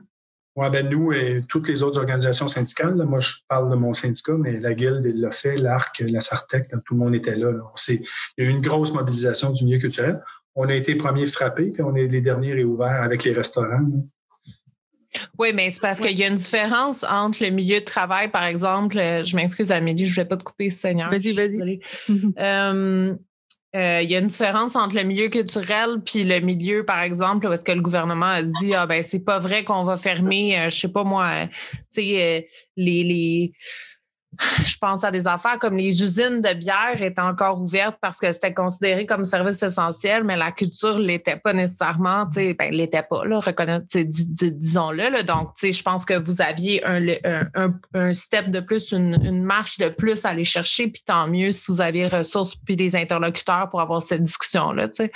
Speaker 3: Oui, ben nous et toutes les autres organisations syndicales, moi je parle de mon syndicat, mais la Guilde, il l'a fait, l'ARC, la Sartec, tout le monde était là. il y a eu une grosse mobilisation du milieu culturel. On a été premiers frappés, puis on est les derniers réouverts avec les restaurants.
Speaker 2: Oui, mais c'est parce qu'il y a une différence entre le milieu de travail, par exemple. Euh, je m'excuse, Amélie, je ne vais pas te couper, Seigneur.
Speaker 1: Vas-y, vas-y. *laughs*
Speaker 2: Euh, euh, il y a une différence entre le milieu culturel puis le milieu, par exemple, où est-ce que le gouvernement a dit ah ben c'est pas vrai qu'on va fermer, euh, je sais pas moi, tu sais les, les je pense à des affaires comme les usines de bière étaient encore ouvertes parce que c'était considéré comme service essentiel, mais la culture l'était pas nécessairement, tu sais, ben, l'était pas, là, disons-le. Là. Donc, tu sais, je pense que vous aviez un, un, un, step de plus, une, une, marche de plus à aller chercher, puis tant mieux si vous aviez les ressources puis les interlocuteurs pour avoir cette discussion-là, tu sais.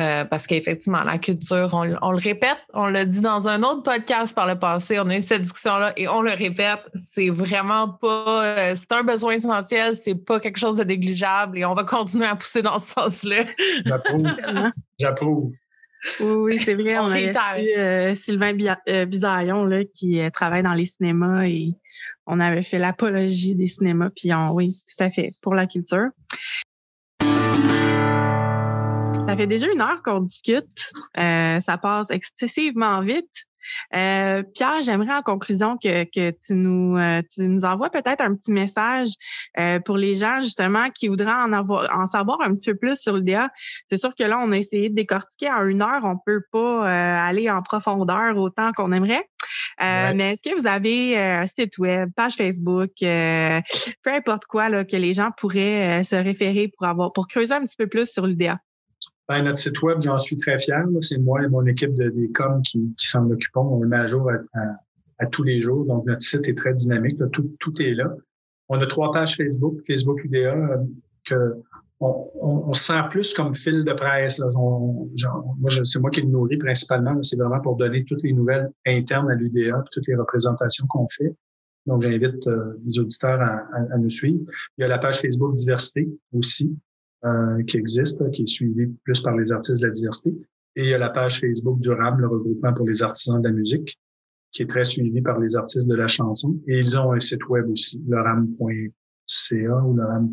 Speaker 2: Euh, parce qu'effectivement, la culture, on, on, le répète, on l'a dit dans un autre podcast par le passé, on a eu cette discussion-là et on le répète, c'est vraiment pas euh, c'est un besoin essentiel, c'est pas quelque chose de négligeable et on va continuer à pousser dans ce sens-là.
Speaker 3: J'approuve. J'approuve.
Speaker 1: Oui, c'est vrai. On, a reçu euh, Sylvain euh, Bisaillon là, qui travaille dans les cinémas et on avait fait l'apologie des cinémas. Puis on, oui, tout à fait, pour la culture. Ça fait déjà une heure qu'on discute. ça passe excessivement vite. Euh, Pierre, j'aimerais en conclusion que, que tu, nous, euh, tu nous envoies peut-être un petit message euh, pour les gens justement qui voudraient en, avoir, en savoir un petit peu plus sur l'IDEA. C'est sûr que là, on a essayé de décortiquer en une heure. On peut pas aller en profondeur autant qu'on aimerait. Mais est-ce que vous avez un site web, page Facebook, peu importe quoi là, que les gens pourraient se référer pour avoir pour creuser un petit peu plus sur l'IDEA?
Speaker 3: Ben, notre site web, j'en suis très fier. C'est moi et mon équipe de, des coms qui, qui s'en occupent. On le met à jour à, tous les jours. Donc, notre site est très dynamique. Tout, tout, est là. On a trois pages Facebook, Facebook UDA, euh, que on, sent plus comme fil de presse. C'est moi qui le nourris principalement. C'est vraiment pour donner toutes les nouvelles internes à l'UDA, toutes les représentations qu'on fait. Donc, j'invite euh, les auditeurs à, à, nous suivre. Il y a la page Facebook Diversité aussi, euh, qui existe, qui est suivi plus par les artistes de la diversité. Et il y a la page Facebook Durable, le regroupement pour les artisans de la musique, qui est très suivi par les artistes de la chanson. Et ils ont un site web aussi, leram.ca ou leram.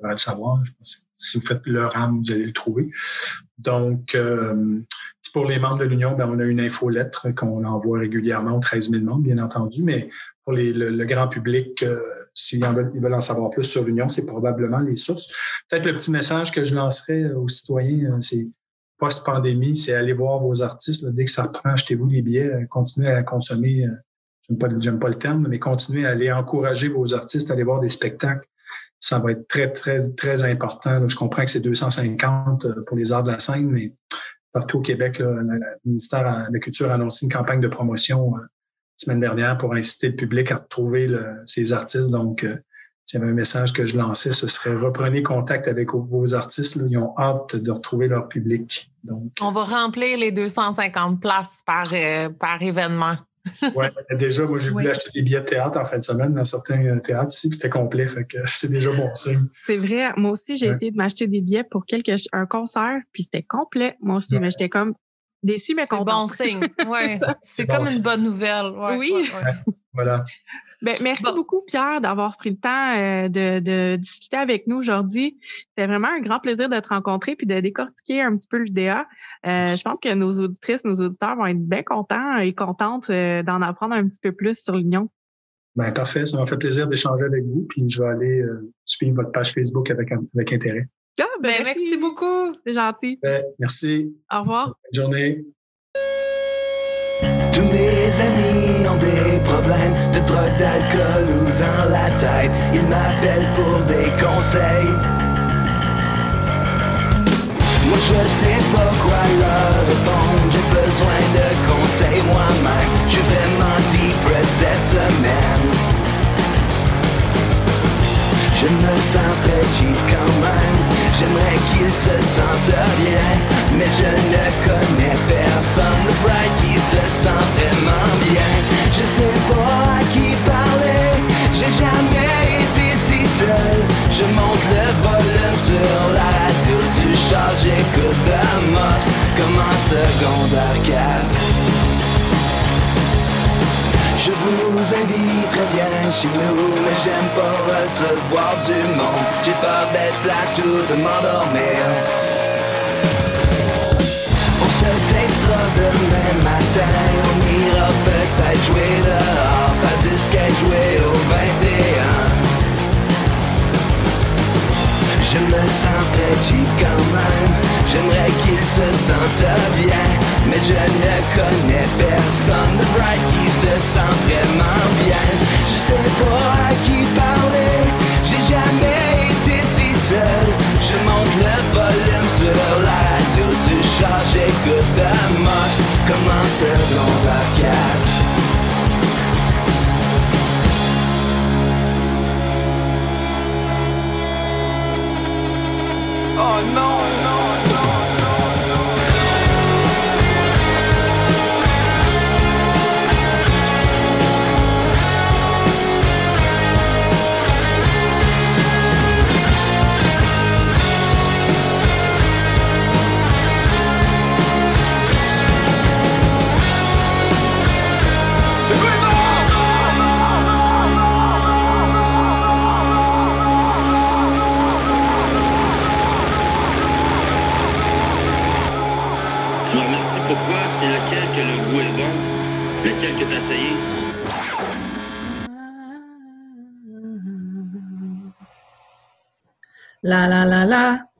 Speaker 3: Le savoir. Si vous faites le RAM, vous allez le trouver. Donc, euh, pour les membres de l'Union, ben, on a une infolettre qu'on envoie régulièrement aux 13 000 membres, bien entendu, mais pour le, grand public, euh, s'ils veulent, en savoir plus sur l'Union, c'est probablement les sources. Peut-être le petit message que je lancerai aux citoyens, euh, c'est post-pandémie, c'est aller voir vos artistes. dès que ça reprend, achetez-vous les billets, euh, continuez à consommer, j'aime pas, pas le terme, mais continuez à aller encourager vos artistes, aller voir des spectacles. Ça va être très, très, très important. Je comprends que c'est 250 pour les arts de la scène, mais partout au Québec, le ministère de la Culture a annoncé une campagne de promotion semaine dernière pour inciter le public à retrouver ces artistes. Donc, euh, s'il y avait un message que je lançais, ce serait reprenez contact avec vos artistes. ils ont hâte de retrouver leur public. Donc,
Speaker 2: On va remplir les 250 places par, euh, par événement. *laughs*
Speaker 3: oui, déjà, moi, j'ai voulu acheter des billets de théâtre en fin de semaine dans certains euh, théâtres ici, c'était complet. Fait que c'est déjà bon signe.
Speaker 1: C'est vrai. Moi aussi, j'ai essayé de m'acheter des billets pour quelque, un concert, puis c'était complet. Moi aussi, mais j'étais comme, déçu, mais content.
Speaker 2: C'est bon signe. *laughs* Ouais. c'est comme une bonne nouvelle.
Speaker 1: oui.
Speaker 3: voilà.
Speaker 1: Ben, merci beaucoup, Pierre, d'avoir pris le temps euh, de, discuter avec nous aujourd'hui. C'était vraiment un grand plaisir de te rencontrer puis de décortiquer un petit peu l'UDA. Euh, je pense que nos auditrices, nos auditeurs vont être bien contents et contentes euh, d'en apprendre un petit peu plus sur l'Union.
Speaker 3: Ben, parfait. Ça m'a fait plaisir d'échanger avec vous. Puis je vais aller suivre votre page Facebook avec, avec intérêt.
Speaker 2: Ah, ben, ben, merci. beaucoup.
Speaker 1: C'est gentil.
Speaker 3: Ben, merci.
Speaker 1: Au revoir.
Speaker 3: Bonne journée.
Speaker 4: Tous mes amis ont des problèmes de drogue, d'alcool ou dans la tête. Ils m'appellent pour des conseils. Moi je sais pas quoi leur répondre, j'ai besoin de conseils moi-même. Je suis vraiment deep cette semaine. Je me sens très cheap quand même. J'aimerais qu'il se sente bien Mais je ne connais personne de vrai qui se sent vraiment bien. Je sais pas à qui parler J'ai jamais été si seul. Je monte le volume sur la radio du char J'écoute Amos comme en secondaire 4 je vous invite très bien chez nous, mais j'aime pas recevoir du monde. J'ai peur d'être plat ou de m'endormir. On se textera demain matin, on ira peut-être jouer dehors, pas jusqu'à jouer au 21. Je me sens cheap quand même. J'aimerais qu'il se sente bien Mais je ne connais personne de vrai qui se sent vraiment bien. Je sais pas à qui parler J'ai jamais été si seul. Je monte le volume sur la radio du chat J'écoute Amos comme en secondaire 4 No,
Speaker 5: lequel que t'as essayé.
Speaker 6: La la la la.